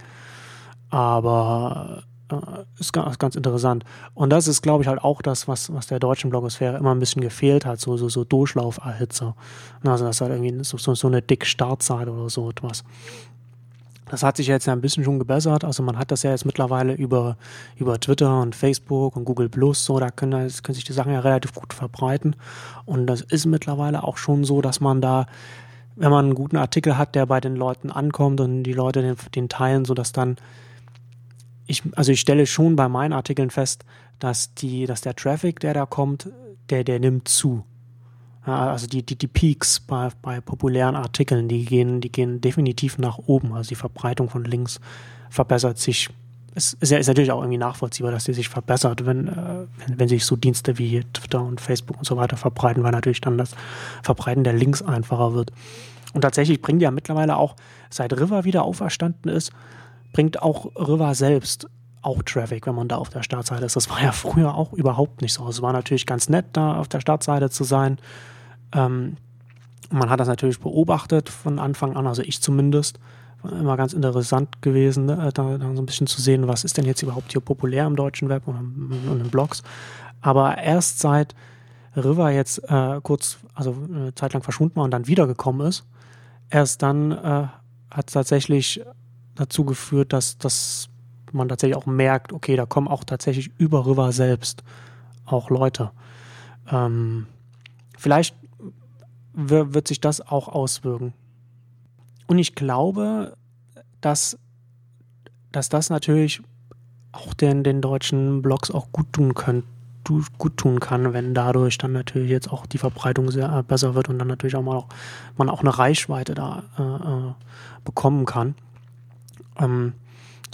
S1: Aber äh, ist ganz, ganz interessant. Und das ist, glaube ich, halt auch das, was, was der deutschen Blogosphäre immer ein bisschen gefehlt hat, so, so, so Durchlauferhitzer. Also das ist halt irgendwie so, so, so eine dick Startseite oder so etwas. Das hat sich jetzt ja ein bisschen schon gebessert. Also man hat das ja jetzt mittlerweile über, über Twitter und Facebook und Google Plus, so, da können, können sich die Sachen ja relativ gut verbreiten. Und das ist mittlerweile auch schon so, dass man da, wenn man einen guten Artikel hat, der bei den Leuten ankommt und die Leute den, den teilen, so dass dann, ich, also ich stelle schon bei meinen Artikeln fest, dass die, dass der Traffic, der da kommt, der, der nimmt zu. Ja, also die, die, die Peaks bei, bei populären Artikeln, die gehen, die gehen definitiv nach oben. Also die Verbreitung von Links verbessert sich. Es ist, ist natürlich auch irgendwie nachvollziehbar, dass die sich verbessert, wenn, äh, wenn, wenn sich so Dienste wie Twitter und Facebook und so weiter verbreiten, weil natürlich dann das Verbreiten der Links einfacher wird. Und tatsächlich bringt ja mittlerweile auch, seit River wieder auferstanden ist, bringt auch River selbst auch Traffic, wenn man da auf der Startseite ist. Das war ja früher auch überhaupt nicht so. Es war natürlich ganz nett, da auf der Startseite zu sein ähm, man hat das natürlich beobachtet von Anfang an, also ich zumindest, immer ganz interessant gewesen, äh, da, da, so ein bisschen zu sehen, was ist denn jetzt überhaupt hier populär im deutschen Web und, und in Blogs. Aber erst seit River jetzt äh, kurz, also eine Zeit lang verschwunden war und dann wiedergekommen ist, erst dann äh, hat es tatsächlich dazu geführt, dass, dass man tatsächlich auch merkt, okay, da kommen auch tatsächlich über River selbst auch Leute. Ähm, vielleicht wird sich das auch auswirken. Und ich glaube, dass, dass das natürlich auch den, den deutschen Blogs auch gut tun könnte gut tun kann, wenn dadurch dann natürlich jetzt auch die Verbreitung sehr äh, besser wird und dann natürlich auch mal auch, man auch eine Reichweite da äh, äh, bekommen kann, ähm,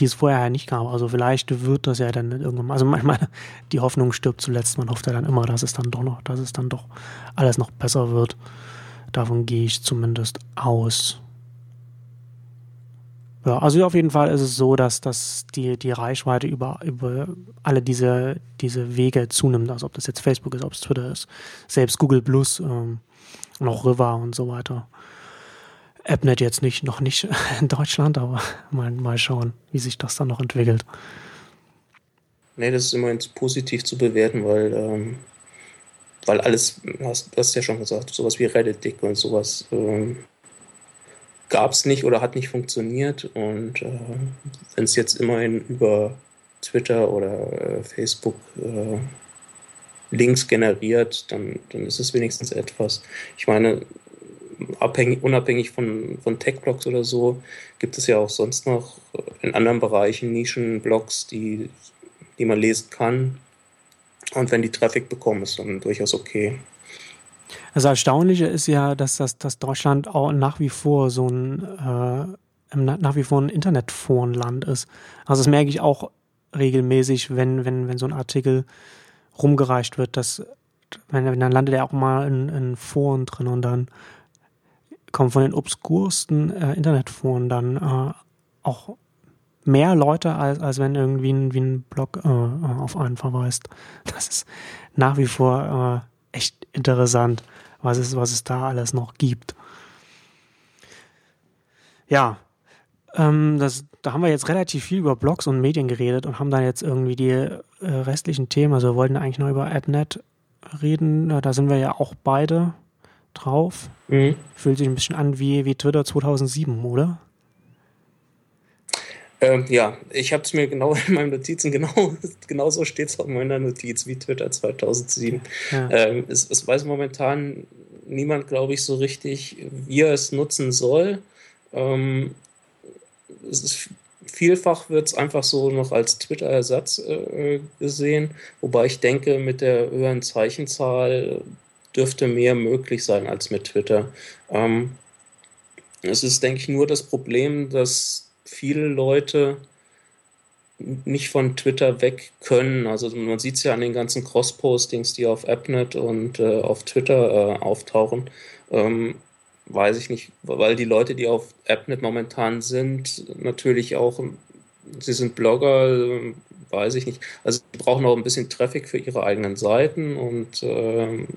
S1: die es vorher ja nicht gab. Also vielleicht wird das ja dann irgendwann also manchmal die Hoffnung stirbt zuletzt, man hofft ja dann immer, dass es dann doch noch, dass es dann doch alles noch besser wird. Davon gehe ich zumindest aus. Ja, also auf jeden Fall ist es so, dass, dass die, die Reichweite über, über alle diese, diese Wege zunimmt. Also ob das jetzt Facebook ist, ob es Twitter ist, selbst Google Plus ähm, und auch River und so weiter. AppNet jetzt nicht, noch nicht in Deutschland, aber mal, mal schauen, wie sich das dann noch entwickelt.
S2: Nee, das ist immerhin positiv zu bewerten, weil, ähm, weil alles, hast, du ja schon gesagt, sowas wie Reddit Dick und sowas ähm, gab es nicht oder hat nicht funktioniert. Und äh, wenn es jetzt immerhin über Twitter oder äh, Facebook äh, Links generiert, dann, dann ist es wenigstens etwas. Ich meine, abhängig, unabhängig von, von Tech-Blogs oder so, gibt es ja auch sonst noch in anderen Bereichen Nischen-Blogs, die, die man lesen kann. Und wenn die Traffic bekommen, ist dann durchaus okay.
S1: Das Erstaunliche ist ja, dass, das, dass Deutschland auch nach wie vor so ein, äh, nach wie vor ein Internetforenland ist. Also das merke ich auch regelmäßig, wenn, wenn, wenn so ein Artikel rumgereicht wird, dass wenn dann landet er auch mal in, in Foren drin und dann kommen von den obskursten äh, Internetforen dann äh, auch mehr Leute, als, als wenn irgendwie ein, wie ein Blog äh, auf einen verweist. Das ist nach wie vor äh, echt interessant was es, was es da alles noch gibt. Ja, ähm, das, da haben wir jetzt relativ viel über Blogs und Medien geredet und haben dann jetzt irgendwie die äh, restlichen Themen, also wir wollten eigentlich noch über AppNet reden, da sind wir ja auch beide drauf. Mhm. Fühlt sich ein bisschen an wie, wie Twitter 2007, oder?
S2: Ähm, ja, ich habe es mir genau in meinen Notizen, genau, genau so steht es auf meiner Notiz wie Twitter 2007. Ja. Ähm, es, es, weiß momentan niemand, glaube ich, so richtig, wie er es nutzen soll. Ähm, es ist, vielfach wird es einfach so noch als Twitter-Ersatz äh, gesehen, wobei ich denke, mit der höheren Zeichenzahl dürfte mehr möglich sein als mit Twitter. Ähm, es ist, denke ich, nur das Problem, dass viele Leute nicht von Twitter weg können. Also man sieht es ja an den ganzen Cross-Postings, die auf AppNet und äh, auf Twitter äh, auftauchen. Ähm, weiß ich nicht, weil die Leute, die auf AppNet momentan sind, natürlich auch, sie sind Blogger, weiß ich nicht. Also sie brauchen auch ein bisschen Traffic für ihre eigenen Seiten und äh,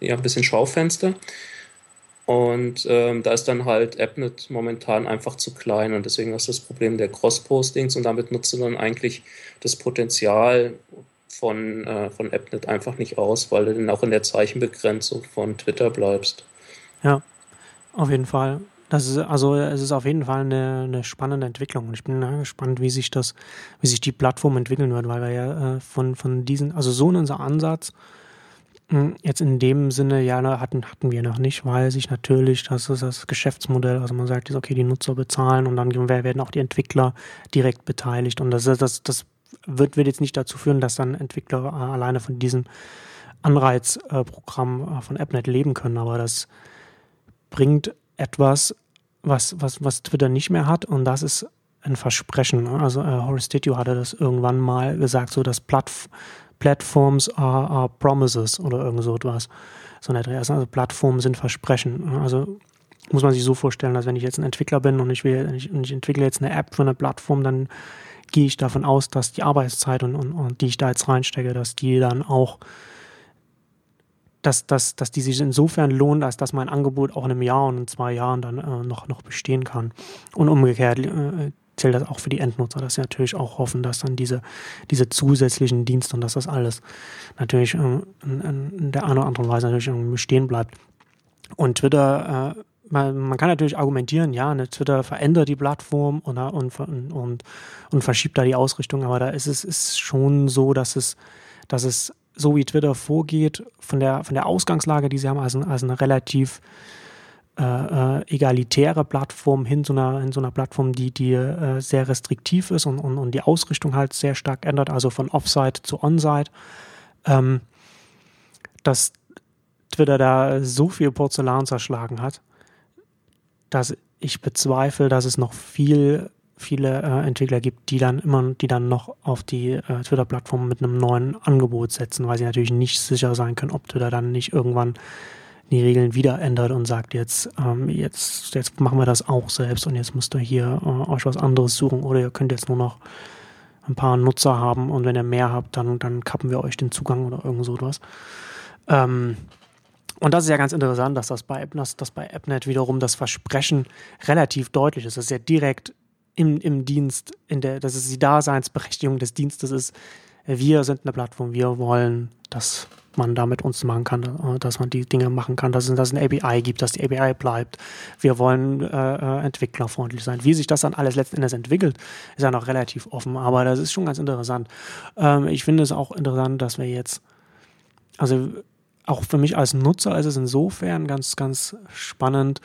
S2: ja, ein bisschen Schaufenster. Und ähm, da ist dann halt AppNet momentan einfach zu klein und deswegen ist das Problem der Cross-Postings und damit nutzt du dann eigentlich das Potenzial von, äh, von AppNet einfach nicht aus, weil du dann auch in der Zeichenbegrenzung von Twitter bleibst.
S1: Ja, auf jeden Fall. Das ist, also es ist auf jeden Fall eine, eine spannende Entwicklung und ich bin gespannt, wie sich das, wie sich die Plattform entwickeln wird, weil wir ja äh, von, von diesen, also so in unser Ansatz, jetzt in dem Sinne, ja, hatten, hatten wir noch nicht, weil sich natürlich, das ist das Geschäftsmodell, also man sagt jetzt, okay, die Nutzer bezahlen und dann werden auch die Entwickler direkt beteiligt. Und das, das, das wird, wird jetzt nicht dazu führen, dass dann Entwickler äh, alleine von diesem Anreizprogramm äh, von AppNet leben können, aber das bringt etwas, was, was, was Twitter nicht mehr hat und das ist ein Versprechen. Also äh, Horace Dittio hatte das irgendwann mal gesagt, so dass Plattform Platforms are, are promises oder irgend so etwas. So eine Adresse. Also Plattformen sind Versprechen. Also muss man sich so vorstellen, dass wenn ich jetzt ein Entwickler bin und ich will, ich, ich entwickle jetzt eine App für eine Plattform, dann gehe ich davon aus, dass die Arbeitszeit und, und, und die ich da jetzt reinstecke, dass die dann auch dass, dass, dass die sich insofern lohnt, als dass mein Angebot auch in einem Jahr und in zwei Jahren dann äh, noch, noch bestehen kann. Und umgekehrt äh, zählt das auch für die Endnutzer, dass sie natürlich auch hoffen, dass dann diese, diese zusätzlichen Dienste und dass das alles natürlich äh, in, in, der einen oder anderen Weise natürlich bestehen bleibt. Und Twitter, äh, man, kann natürlich argumentieren, ja, ne, Twitter verändert die Plattform und, und, und, und verschiebt da die Ausrichtung, aber da ist es ist schon so, dass es, dass es so wie Twitter vorgeht, von der, von der Ausgangslage, die sie haben, als, als eine relativ äh, äh, egalitäre Plattform hin zu einer, hin zu einer Plattform, die, die äh, sehr restriktiv ist und, und, und die Ausrichtung halt sehr stark ändert, also von Offsite zu Onsite, ähm, dass Twitter da so viel Porzellan zerschlagen hat, dass ich bezweifle, dass es noch viel viele äh, Entwickler gibt, die dann immer, die dann noch auf die äh, Twitter-Plattform mit einem neuen Angebot setzen, weil sie natürlich nicht sicher sein können, ob Twitter dann nicht irgendwann die Regeln wieder ändert und sagt jetzt, ähm, jetzt, jetzt machen wir das auch selbst und jetzt müsst ihr hier äh, euch was anderes suchen oder ihr könnt jetzt nur noch ein paar Nutzer haben und wenn ihr mehr habt, dann, dann kappen wir euch den Zugang oder irgend so was. Ähm, und das ist ja ganz interessant, dass das bei, dass, dass bei AppNet wiederum das Versprechen relativ deutlich ist. Das ist ja direkt im, im Dienst, in der, dass es die Daseinsberechtigung des Dienstes ist. Wir sind eine Plattform, wir wollen, dass man da mit uns machen kann, äh, dass man die Dinge machen kann, dass es, dass es eine API gibt, dass die API bleibt. Wir wollen äh, äh, entwicklerfreundlich sein. Wie sich das dann alles letzten Endes entwickelt, ist ja noch relativ offen, aber das ist schon ganz interessant. Ähm, ich finde es auch interessant, dass wir jetzt, also auch für mich als Nutzer ist es insofern ganz, ganz spannend,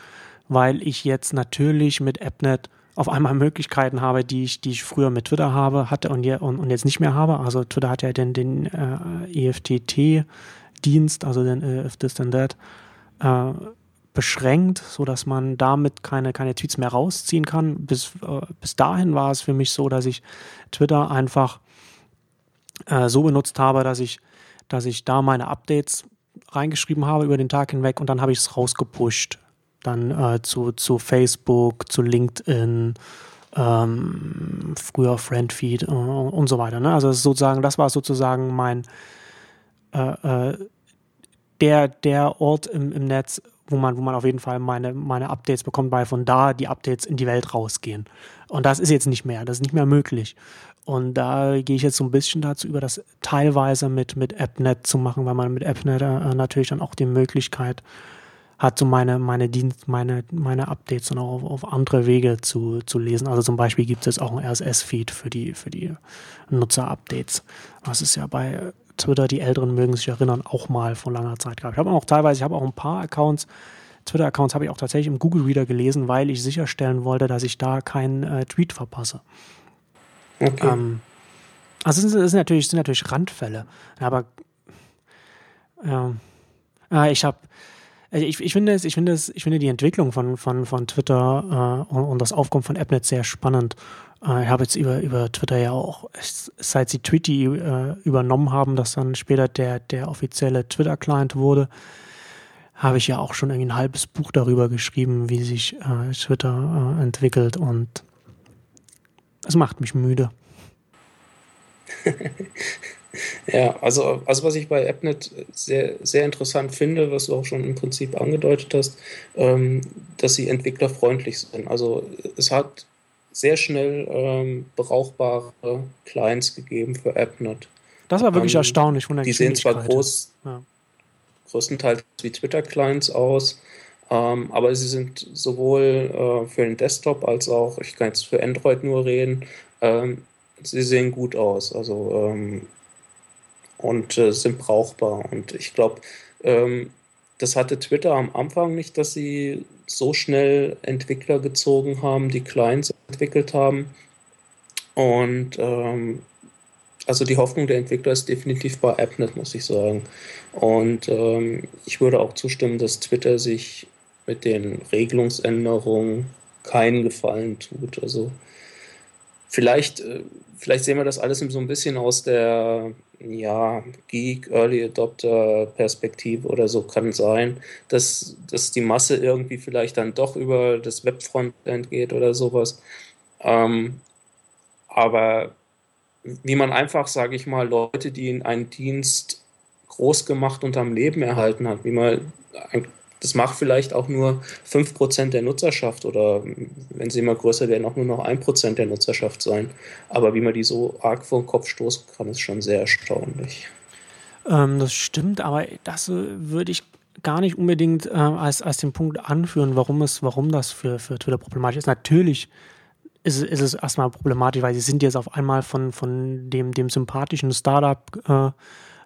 S1: weil ich jetzt natürlich mit AppNet auf einmal Möglichkeiten habe, die ich, die ich früher mit Twitter habe, hatte und, je, und, und jetzt nicht mehr habe. Also Twitter hat ja den, den äh, EFTT-Dienst, also den äh, If This Then That, äh, beschränkt, sodass man damit keine, keine Tweets mehr rausziehen kann. Bis, äh, bis dahin war es für mich so, dass ich Twitter einfach äh, so benutzt habe, dass ich, dass ich da meine Updates reingeschrieben habe über den Tag hinweg und dann habe ich es rausgepusht dann äh, zu, zu Facebook, zu LinkedIn, ähm, früher Friendfeed äh, und so weiter. Ne? Also sozusagen, das war sozusagen mein äh, äh, der, der Ort im, im Netz, wo man, wo man auf jeden Fall meine, meine Updates bekommt, weil von da die Updates in die Welt rausgehen. Und das ist jetzt nicht mehr, das ist nicht mehr möglich. Und da gehe ich jetzt so ein bisschen dazu über, das teilweise mit, mit AppNet zu machen, weil man mit AppNet äh, natürlich dann auch die Möglichkeit hat so meine, meine Dienst, meine, meine Updates dann auch auf, auf andere Wege zu, zu lesen. Also zum Beispiel gibt es auch ein RSS-Feed für die, für die Nutzer-Updates. Was ist ja bei Twitter, die Älteren mögen sich erinnern, auch mal vor langer Zeit gab. Ich habe auch teilweise, ich habe auch ein paar Accounts, Twitter-Accounts habe ich auch tatsächlich im Google Reader gelesen, weil ich sicherstellen wollte, dass ich da keinen äh, Tweet verpasse. Okay. Ähm, also es sind, natürlich, sind natürlich Randfälle, aber äh, ich habe also ich, ich, finde es, ich finde es, ich finde die Entwicklung von, von, von Twitter äh, und, und, das Aufkommen von AppNet sehr spannend. Äh, ich habe jetzt über, über Twitter ja auch, seit sie Tweety äh, übernommen haben, das dann später der, der offizielle Twitter-Client wurde, habe ich ja auch schon irgendwie ein halbes Buch darüber geschrieben, wie sich äh, Twitter äh, entwickelt und es macht mich müde.
S2: Ja, also, also was ich bei AppNet sehr, sehr interessant finde, was du auch schon im Prinzip angedeutet hast, ähm, dass sie entwicklerfreundlich sind. Also es hat sehr schnell ähm, brauchbare Clients gegeben für AppNet.
S1: Das war wirklich ähm, erstaunlich
S2: von der Die sehen zwar groß, ja. größtenteils wie Twitter-Clients aus, ähm, aber sie sind sowohl äh, für den Desktop als auch, ich kann jetzt für Android nur reden, ähm, sie sehen gut aus. Also ähm, und äh, sind brauchbar. Und ich glaube, ähm, das hatte Twitter am Anfang nicht, dass sie so schnell Entwickler gezogen haben, die Clients entwickelt haben. Und ähm, also die Hoffnung der Entwickler ist definitiv bei AppNet, muss ich sagen. Und ähm, ich würde auch zustimmen, dass Twitter sich mit den Regelungsänderungen keinen Gefallen tut. Also vielleicht, äh, vielleicht sehen wir das alles so ein bisschen aus der ja, Geek, Early Adopter Perspektive oder so kann sein, dass, dass die Masse irgendwie vielleicht dann doch über das Webfrontend geht oder sowas. Ähm, aber wie man einfach, sage ich mal, Leute, die in einen Dienst groß gemacht und am Leben erhalten hat, wie man das macht vielleicht auch nur 5% der Nutzerschaft oder wenn sie immer größer werden, auch nur noch 1% der Nutzerschaft sein. Aber wie man die so arg vor den Kopf stoßen kann, ist schon sehr erstaunlich.
S1: Ähm, das stimmt, aber das würde ich gar nicht unbedingt äh, als, als den Punkt anführen, warum, es, warum das für, für Twitter problematisch ist. Natürlich ist, ist es erstmal problematisch, weil sie sind jetzt auf einmal von, von dem, dem sympathischen Startup äh,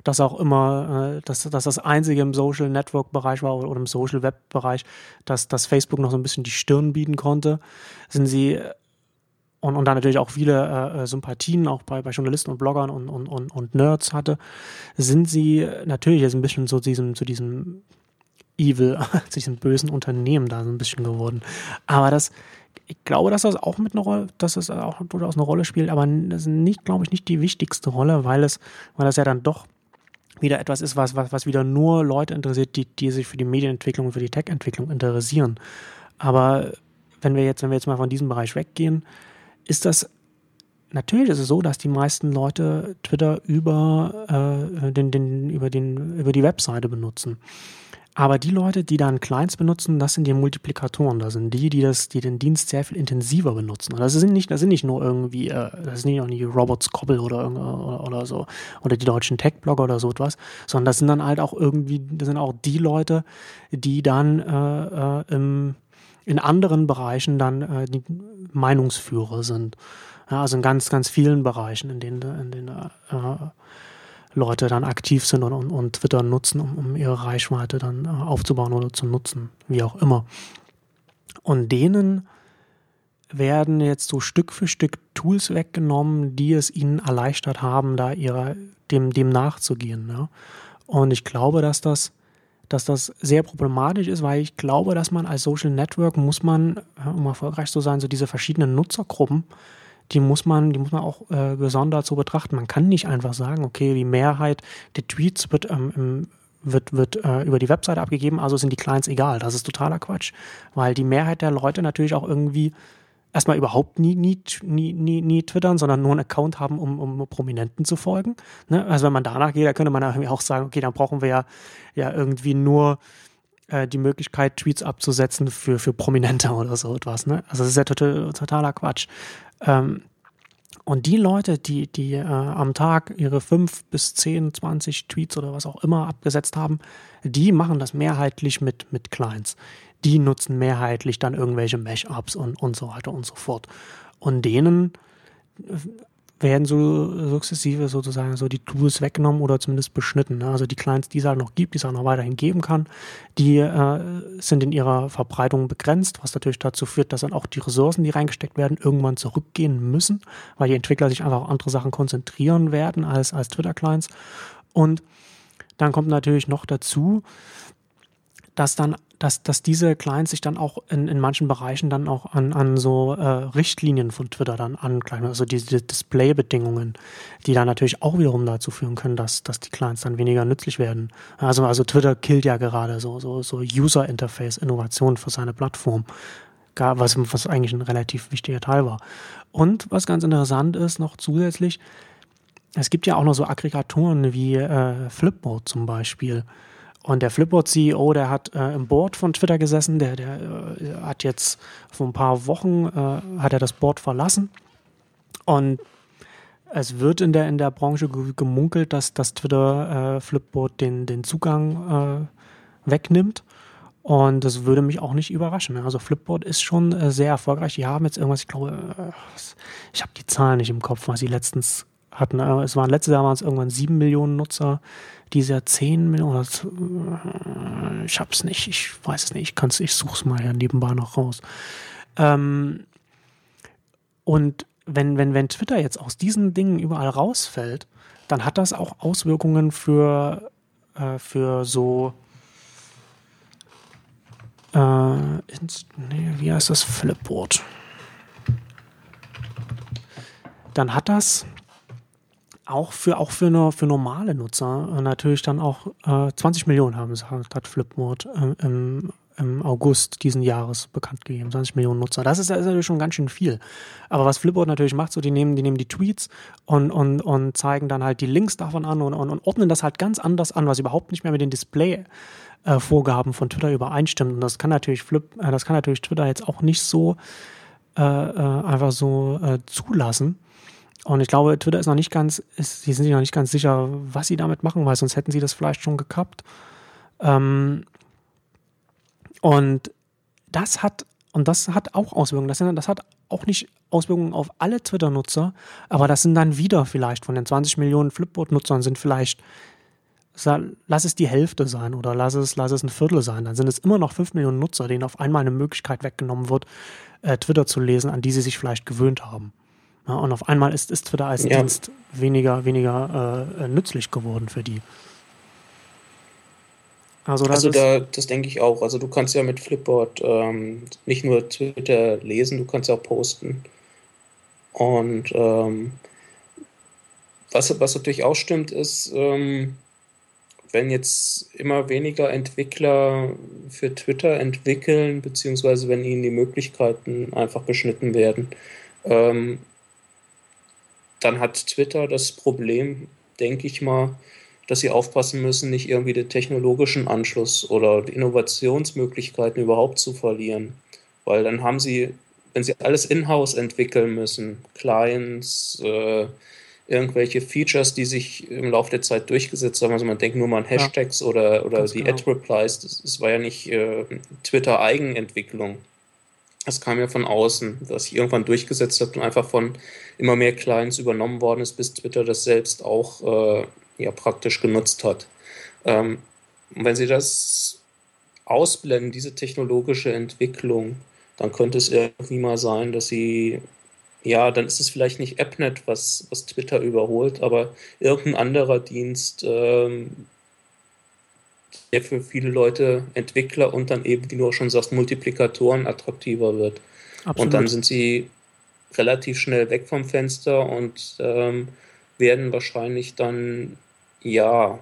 S1: das auch immer, äh, dass, dass das einzige im Social Network Bereich war oder, im Social Web Bereich, dass, dass Facebook noch so ein bisschen die Stirn bieten konnte, sind sie und, und da natürlich auch viele äh, Sympathien auch bei, bei Journalisten und Bloggern und, und, und, und Nerds hatte, sind sie natürlich jetzt ein bisschen so diesem, zu diesem Evil, zu diesem bösen Unternehmen da so ein bisschen geworden. Aber das, ich glaube, dass das auch mit einer Rolle, dass das auch durchaus eine Rolle spielt, aber das ist nicht, glaube ich, nicht die wichtigste Rolle, weil es, weil das ja dann doch wieder etwas ist, was, was, was wieder nur Leute interessiert, die, die sich für die Medienentwicklung und für die Tech-Entwicklung interessieren. Aber wenn wir jetzt, wenn wir jetzt mal von diesem Bereich weggehen, ist das natürlich ist es so, dass die meisten Leute Twitter über, äh, den, den, über, den, über die Webseite benutzen. Aber die Leute, die dann Clients benutzen, das sind die Multiplikatoren. Das sind die, die, das, die den Dienst sehr viel intensiver benutzen. Und das sind nicht, das sind nicht nur irgendwie, äh, das sind nicht die Robots Koppel oder, oder, oder so, oder die deutschen Tech-Blogger oder so etwas, sondern das sind dann halt auch irgendwie, das sind auch die Leute, die dann äh, äh, im, in anderen Bereichen dann äh, die Meinungsführer sind. Ja, also in ganz, ganz vielen Bereichen, in denen, in äh, Leute dann aktiv sind und, und, und Twitter nutzen, um, um, ihre Reichweite dann äh, aufzubauen oder zu nutzen, wie auch immer. Und denen werden jetzt so Stück für Stück Tools weggenommen, die es ihnen erleichtert haben, da ihrer, dem, dem nachzugehen. Ja? Und ich glaube, dass das, dass das sehr problematisch ist, weil ich glaube, dass man als Social Network muss man, um erfolgreich zu sein, so diese verschiedenen Nutzergruppen die muss man, die muss man auch äh, gesondert so betrachten. Man kann nicht einfach sagen, okay, die Mehrheit der Tweets wird, ähm, wird, wird äh, über die Webseite abgegeben, also sind die Clients egal. Das ist totaler Quatsch. Weil die Mehrheit der Leute natürlich auch irgendwie erstmal überhaupt nie, nie, nie, nie, nie twittern, sondern nur einen Account haben, um, um Prominenten zu folgen. Ne? Also wenn man danach geht, da könnte man auch sagen, okay, dann brauchen wir ja, ja irgendwie nur äh, die Möglichkeit, Tweets abzusetzen für, für Prominente oder so etwas. Ne? Also das ist ja total, totaler Quatsch. Ähm, und die Leute, die, die äh, am Tag ihre fünf bis zehn, zwanzig Tweets oder was auch immer abgesetzt haben, die machen das mehrheitlich mit, mit Clients. Die nutzen mehrheitlich dann irgendwelche Mesh-Ups und, und so weiter und so fort. Und denen äh, werden so sukzessive sozusagen so die Tools weggenommen oder zumindest beschnitten. Ne? Also die Clients, die es halt noch gibt, die es auch noch weiterhin geben kann, die äh, sind in ihrer Verbreitung begrenzt, was natürlich dazu führt, dass dann auch die Ressourcen, die reingesteckt werden, irgendwann zurückgehen müssen, weil die Entwickler sich einfach auf andere Sachen konzentrieren werden als, als Twitter-Clients. Und dann kommt natürlich noch dazu, dass dann dass, dass diese Clients sich dann auch in, in manchen Bereichen dann auch an, an so äh, Richtlinien von Twitter dann ankleiden, also diese Display-Bedingungen, die dann natürlich auch wiederum dazu führen können, dass, dass die Clients dann weniger nützlich werden. Also, also Twitter killt ja gerade so, so, so User-Interface-Innovation für seine Plattform, gar, was, was eigentlich ein relativ wichtiger Teil war. Und was ganz interessant ist, noch zusätzlich, es gibt ja auch noch so Aggregatoren wie äh, Flipboard zum Beispiel. Und der Flipboard-CEO, der hat äh, im Board von Twitter gesessen, der, der äh, hat jetzt vor ein paar Wochen äh, hat er das Board verlassen. Und es wird in der, in der Branche gemunkelt, dass, dass Twitter äh, Flipboard den, den Zugang äh, wegnimmt. Und das würde mich auch nicht überraschen. Also Flipboard ist schon äh, sehr erfolgreich. Die haben jetzt irgendwas, ich glaube, ich habe die Zahlen nicht im Kopf, was sie letztens hatten. Es waren letztes Jahr waren es irgendwann sieben Millionen Nutzer dieses Jahr 10 Millionen, äh, ich hab's nicht, ich weiß es nicht, ich kann's, ich such's mal ja nebenbei noch raus. Ähm, und wenn, wenn, wenn Twitter jetzt aus diesen Dingen überall rausfällt, dann hat das auch Auswirkungen für, äh, für so äh, nee, wie heißt das? Flipboard. Dann hat das auch für, auch für, eine, für normale Nutzer äh, natürlich dann auch äh, 20 Millionen haben, hat Flipboard äh, im, im August diesen Jahres bekannt gegeben. 20 Millionen Nutzer. Das ist, das ist natürlich schon ganz schön viel. Aber was Flipboard natürlich macht, so die nehmen, die nehmen die Tweets und, und, und zeigen dann halt die Links davon an und, und, und ordnen das halt ganz anders an, was überhaupt nicht mehr mit den Display-Vorgaben von Twitter übereinstimmt. Und das kann natürlich Flip, äh, das kann natürlich Twitter jetzt auch nicht so äh, äh, einfach so äh, zulassen. Und ich glaube, Twitter ist noch nicht ganz, ist, sie sind sich noch nicht ganz sicher, was sie damit machen, weil sonst hätten sie das vielleicht schon gekappt. Ähm, und das hat, und das hat auch Auswirkungen. Das, das hat auch nicht Auswirkungen auf alle Twitter-Nutzer, aber das sind dann wieder vielleicht von den 20 Millionen Flipboard-Nutzern sind vielleicht, lass es die Hälfte sein oder lass es, lass es ein Viertel sein. Dann sind es immer noch 5 Millionen Nutzer, denen auf einmal eine Möglichkeit weggenommen wird, äh, Twitter zu lesen, an die sie sich vielleicht gewöhnt haben. Ja, und auf einmal ist, ist Twitter als ja. Dienst weniger, weniger äh, nützlich geworden für die.
S2: Also, das, also da, das denke ich auch. Also du kannst ja mit Flipboard ähm, nicht nur Twitter lesen, du kannst auch posten. Und ähm, was, was natürlich auch stimmt, ist, ähm, wenn jetzt immer weniger Entwickler für Twitter entwickeln, beziehungsweise wenn ihnen die Möglichkeiten einfach beschnitten werden, ähm, dann hat Twitter das Problem, denke ich mal, dass sie aufpassen müssen, nicht irgendwie den technologischen Anschluss oder die Innovationsmöglichkeiten überhaupt zu verlieren. Weil dann haben sie, wenn sie alles in-house entwickeln müssen, Clients, äh, irgendwelche Features, die sich im Laufe der Zeit durchgesetzt haben. Also man denkt nur mal an Hashtags ja, oder, oder die genau. Ad-Replies. Das, das, war ja nicht äh, Twitter-Eigenentwicklung. Das kam ja von außen, dass sich irgendwann durchgesetzt hat und einfach von immer mehr Clients übernommen worden ist, bis Twitter das selbst auch äh, ja praktisch genutzt hat. Ähm, und wenn Sie das ausblenden, diese technologische Entwicklung, dann könnte es irgendwie mal sein, dass Sie, ja, dann ist es vielleicht nicht AppNet, was, was Twitter überholt, aber irgendein anderer Dienst, ähm, der für viele Leute Entwickler und dann eben, wie du auch schon sagst, Multiplikatoren attraktiver wird. Absolut. Und dann sind sie relativ schnell weg vom Fenster und ähm, werden wahrscheinlich dann ja,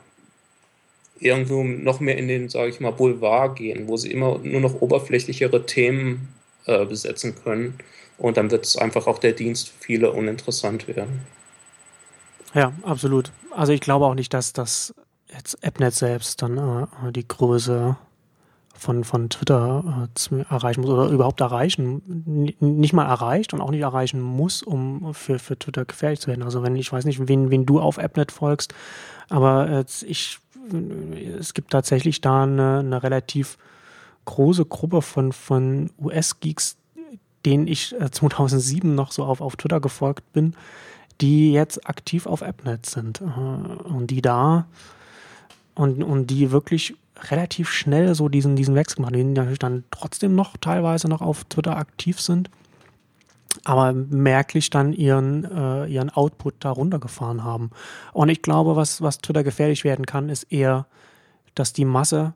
S2: irgendwo noch mehr in den, sage ich mal, Boulevard gehen, wo sie immer nur noch oberflächlichere Themen äh, besetzen können. Und dann wird es einfach auch der Dienst für viele uninteressant werden.
S1: Ja, absolut. Also ich glaube auch nicht, dass das jetzt AppNet selbst dann äh, die Größe von, von Twitter äh, erreichen muss oder überhaupt erreichen, nicht mal erreicht und auch nicht erreichen muss, um für, für Twitter gefährlich zu werden. Also wenn, ich weiß nicht, wen, wen du auf AppNet folgst, aber äh, ich, es gibt tatsächlich da eine, eine relativ große Gruppe von, von US-Geeks, denen ich äh, 2007 noch so auf, auf Twitter gefolgt bin, die jetzt aktiv auf AppNet sind äh, und die da und, und die wirklich relativ schnell so diesen, diesen Wechsel machen, die natürlich dann trotzdem noch teilweise noch auf Twitter aktiv sind, aber merklich dann ihren, äh, ihren Output da runtergefahren haben. Und ich glaube, was, was Twitter gefährlich werden kann, ist eher, dass die Masse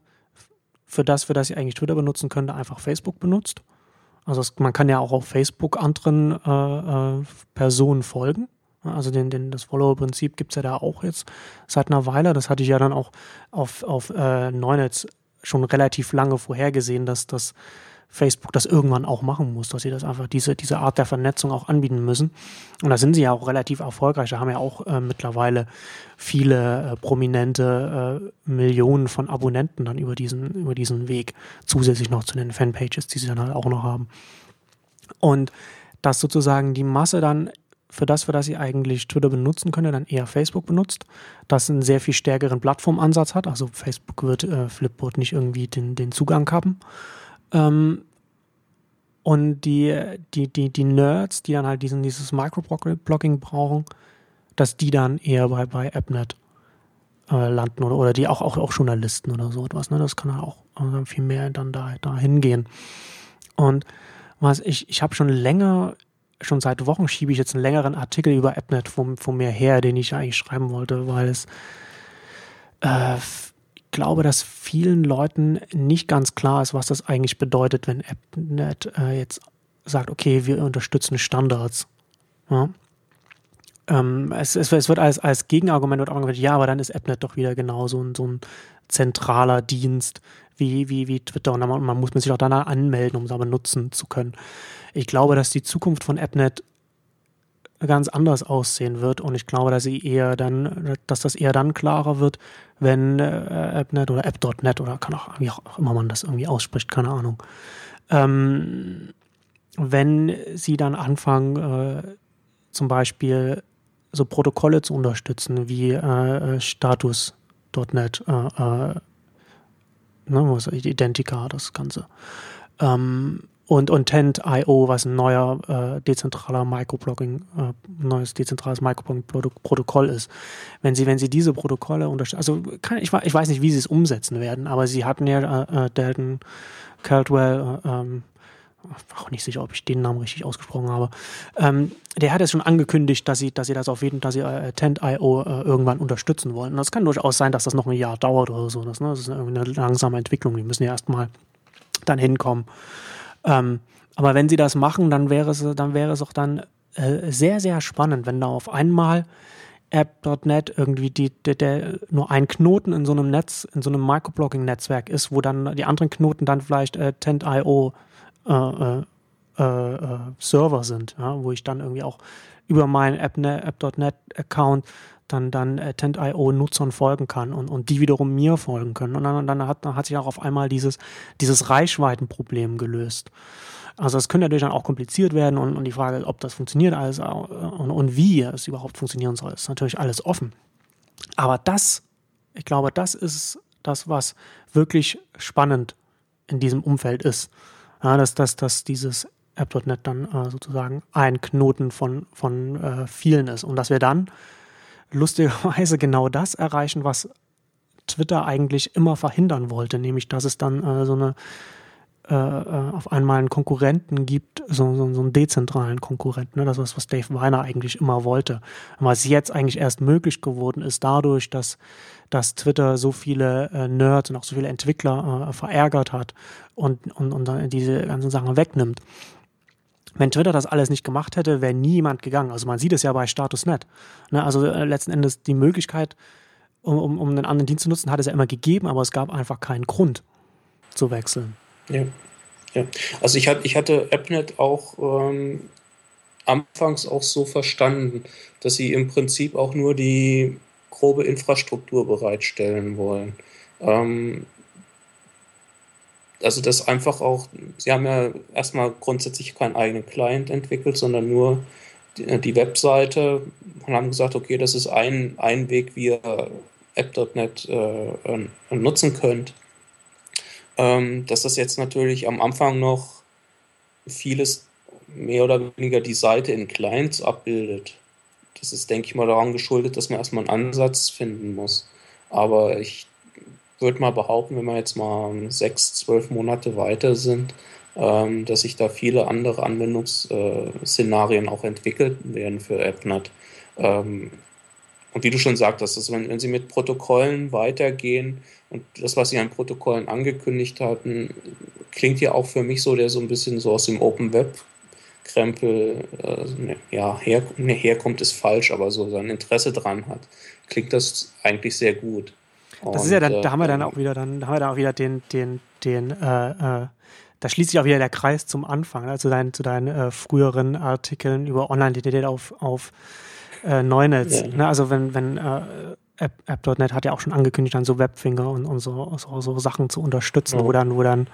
S1: für das, für das sie eigentlich Twitter benutzen könnte, einfach Facebook benutzt. Also es, man kann ja auch auf Facebook anderen äh, äh, Personen folgen. Also den, den, das Follower-Prinzip gibt es ja da auch jetzt seit einer Weile. Das hatte ich ja dann auch auf, auf äh, Neunetz schon relativ lange vorhergesehen, dass das Facebook das irgendwann auch machen muss, dass sie das einfach diese, diese Art der Vernetzung auch anbieten müssen. Und da sind sie ja auch relativ erfolgreich. Da haben ja auch äh, mittlerweile viele äh, prominente äh, Millionen von Abonnenten dann über diesen, über diesen Weg, zusätzlich noch zu den Fanpages, die sie dann halt auch noch haben. Und dass sozusagen die Masse dann für das, für das sie eigentlich Twitter benutzen könnte, dann eher Facebook benutzt, das einen sehr viel stärkeren Plattformansatz hat. Also Facebook wird äh, Flipboard nicht irgendwie den, den Zugang haben. Ähm, und die, die, die, die Nerds, die dann halt diesen, dieses Microblogging brauchen, dass die dann eher bei, bei AppNet äh, landen oder, oder die auch, auch, auch Journalisten oder so etwas. Ne? Das kann halt auch äh, viel mehr dann da, da hingehen. Und was ich, ich habe schon länger schon seit Wochen schiebe ich jetzt einen längeren Artikel über AppNet von, von mir her, den ich eigentlich schreiben wollte, weil es äh, ich glaube, dass vielen Leuten nicht ganz klar ist, was das eigentlich bedeutet, wenn AppNet äh, jetzt sagt, okay, wir unterstützen Standards. Ja? Ähm, es, es, es, wird als, als Gegenargument wird gesagt, ja, aber dann ist AppNet doch wieder genau so ein, so ein zentraler Dienst wie, wie, wie Twitter und man, man muss sich auch danach anmelden, um es aber nutzen zu können. Ich glaube, dass die Zukunft von AppNet ganz anders aussehen wird und ich glaube, dass sie eher dann, dass das eher dann klarer wird, wenn äh, AppNet oder App.net oder kann auch, wie auch immer man das irgendwie ausspricht, keine Ahnung. Ähm, wenn sie dann anfangen, äh, zum Beispiel so Protokolle zu unterstützen wie äh Status.net, äh, äh, ne, was Identica, das Ganze. Ähm, und, und Tent.io, was ein neuer äh, dezentraler Microblogging, äh, neues dezentrales Microblogging-Protokoll ist. Wenn sie, wenn sie diese Protokolle unterstützen, also kann, ich, ich weiß nicht, wie sie es umsetzen werden, aber sie hatten ja äh, äh Dalton Caldwell, äh, ähm, auch nicht sicher, ob ich den Namen richtig ausgesprochen habe. Ähm, der hat es schon angekündigt, dass sie, dass sie das auf jeden, dass sie äh, Tent.io äh, irgendwann unterstützen wollen. Und das kann durchaus sein, dass das noch ein Jahr dauert oder so. Das, ne? das ist eine langsame Entwicklung. Die müssen ja erstmal dann hinkommen. Ähm, aber wenn sie das machen, dann wäre es, dann wäre es auch dann äh, sehr, sehr spannend, wenn da auf einmal App.net irgendwie die, der, der, nur ein Knoten in so einem Netz, in so einem Microblogging-Netzwerk ist, wo dann die anderen Knoten dann vielleicht äh, Tent.io äh, äh, äh, Server sind, ja, wo ich dann irgendwie auch über meinen App.net-Account dann, dann äh, Tent.io-Nutzern folgen kann und, und die wiederum mir folgen können. Und dann, dann, hat, dann hat sich auch auf einmal dieses, dieses Reichweitenproblem gelöst. Also es könnte natürlich dann auch kompliziert werden und, und die Frage, ob das funktioniert alles und, und wie es überhaupt funktionieren soll, ist natürlich alles offen. Aber das, ich glaube, das ist das, was wirklich spannend in diesem Umfeld ist. Ja, dass, dass, dass dieses App.net dann äh, sozusagen ein Knoten von, von äh, vielen ist. Und dass wir dann lustigerweise genau das erreichen, was Twitter eigentlich immer verhindern wollte, nämlich dass es dann äh, so eine äh, äh, auf einmal einen Konkurrenten gibt, so, so, so einen dezentralen Konkurrenten. Ne? Das ist, was Dave Weiner eigentlich immer wollte. Was jetzt eigentlich erst möglich geworden ist, dadurch, dass, dass Twitter so viele äh, Nerds und auch so viele Entwickler äh, verärgert hat und, und, und dann diese ganzen Sachen wegnimmt. Wenn Twitter das alles nicht gemacht hätte, wäre niemand gegangen. Also man sieht es ja bei Status.net. Ne? Also äh, letzten Endes die Möglichkeit, um, um, um einen anderen Dienst zu nutzen, hat es ja immer gegeben, aber es gab einfach keinen Grund zu wechseln.
S2: Ja, ja. Also ich, hat, ich hatte AppNet auch ähm, anfangs auch so verstanden, dass sie im Prinzip auch nur die grobe Infrastruktur bereitstellen wollen. Ähm, also das einfach auch, sie haben ja erstmal grundsätzlich keinen eigenen Client entwickelt, sondern nur die, die Webseite und haben gesagt, okay, das ist ein, ein Weg, wie ihr App.net äh, nutzen könnt. Ähm, dass das jetzt natürlich am Anfang noch vieles mehr oder weniger die Seite in Clients abbildet. Das ist, denke ich mal, daran geschuldet, dass man erstmal einen Ansatz finden muss. Aber ich würde mal behaupten, wenn wir jetzt mal sechs, zwölf Monate weiter sind, ähm, dass sich da viele andere Anwendungsszenarien auch entwickelt werden für AppNet. Ähm, und wie du schon sagtest, dass wenn, wenn sie mit Protokollen weitergehen und das, was sie an Protokollen angekündigt hatten, klingt ja auch für mich so, der so ein bisschen so aus dem Open Web Krempel, äh, ne, ja, her, ne, herkommt ist falsch, aber so sein Interesse dran hat, klingt das eigentlich sehr gut.
S1: Das ist ja dann, da haben wir dann ähm, auch wieder, dann haben wir da auch wieder den, den, den, äh, äh, da schließt sich auch wieder der Kreis zum Anfang, ne, zu deinen, zu deinen äh, früheren Artikeln über Online-Identität auf, auf äh, Neunetz. Ja. Ne? Also wenn, wenn äh, App.net App hat ja auch schon angekündigt, dann so Webfinger und, und so, so, so Sachen zu unterstützen, ja. wo dann, wo dann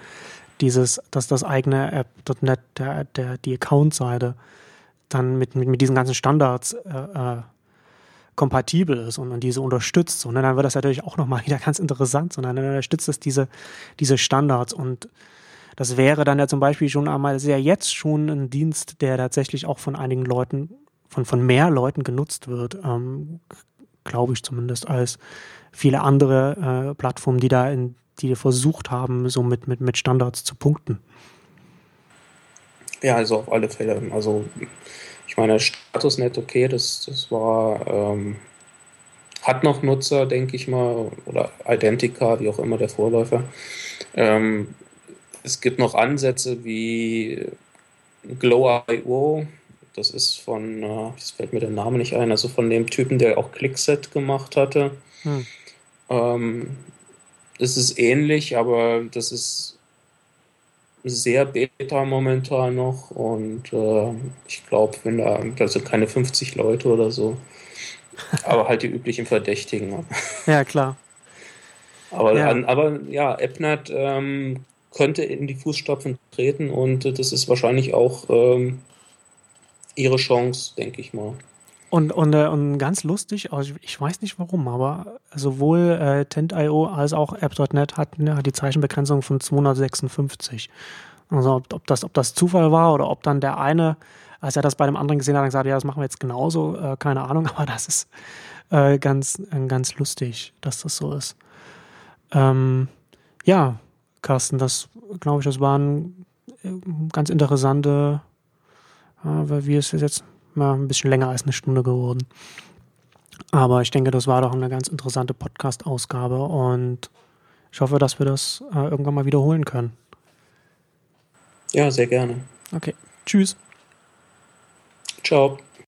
S1: dieses, dass das eigene App.net, der, der, die Account-Seite, dann mit, mit, mit diesen ganzen Standards äh, äh kompatibel ist und, und diese unterstützt. Und dann wird das natürlich auch nochmal wieder ganz interessant, sondern dann unterstützt es diese, diese Standards und das wäre dann ja zum Beispiel schon einmal sehr jetzt schon ein Dienst, der tatsächlich auch von einigen Leuten, von, von mehr Leuten genutzt wird, ähm, glaube ich zumindest, als viele andere äh, Plattformen, die da in, die versucht haben, so mit, mit, mit Standards zu punkten.
S2: Ja, also auf alle Fälle. Also ich meine, Statusnet, okay, das, das war, ähm, hat noch Nutzer, denke ich mal, oder Identica, wie auch immer der Vorläufer. Ähm, es gibt noch Ansätze wie Glow.io, das ist von, äh, das fällt mir der Name nicht ein, also von dem Typen, der auch Clickset gemacht hatte. Hm. Ähm, das ist ähnlich, aber das ist sehr beta momentan noch und äh, ich glaube, wenn da, da sind keine 50 Leute oder so, aber halt die üblichen Verdächtigen. Ne?
S1: Ja, klar.
S2: Aber ja, aber, ja AppNet ähm, könnte in die Fußstapfen treten und das ist wahrscheinlich auch ähm, ihre Chance, denke ich mal.
S1: Und, und, äh, und ganz lustig, also ich weiß nicht warum, aber sowohl äh, Tent.io als auch App.net hat, ne, hat die Zeichenbegrenzung von 256. Also ob, ob, das, ob das Zufall war oder ob dann der eine, als er das bei einem anderen gesehen hat, dann gesagt, ja, das machen wir jetzt genauso, äh, keine Ahnung, aber das ist äh, ganz, äh, ganz lustig, dass das so ist. Ähm, ja, Carsten, das glaube ich, das waren äh, ganz interessante, weil wir es jetzt mal ein bisschen länger als eine Stunde geworden. Aber ich denke, das war doch eine ganz interessante Podcast-Ausgabe und ich hoffe, dass wir das äh, irgendwann mal wiederholen können.
S2: Ja, sehr gerne.
S1: Okay. Tschüss.
S2: Ciao.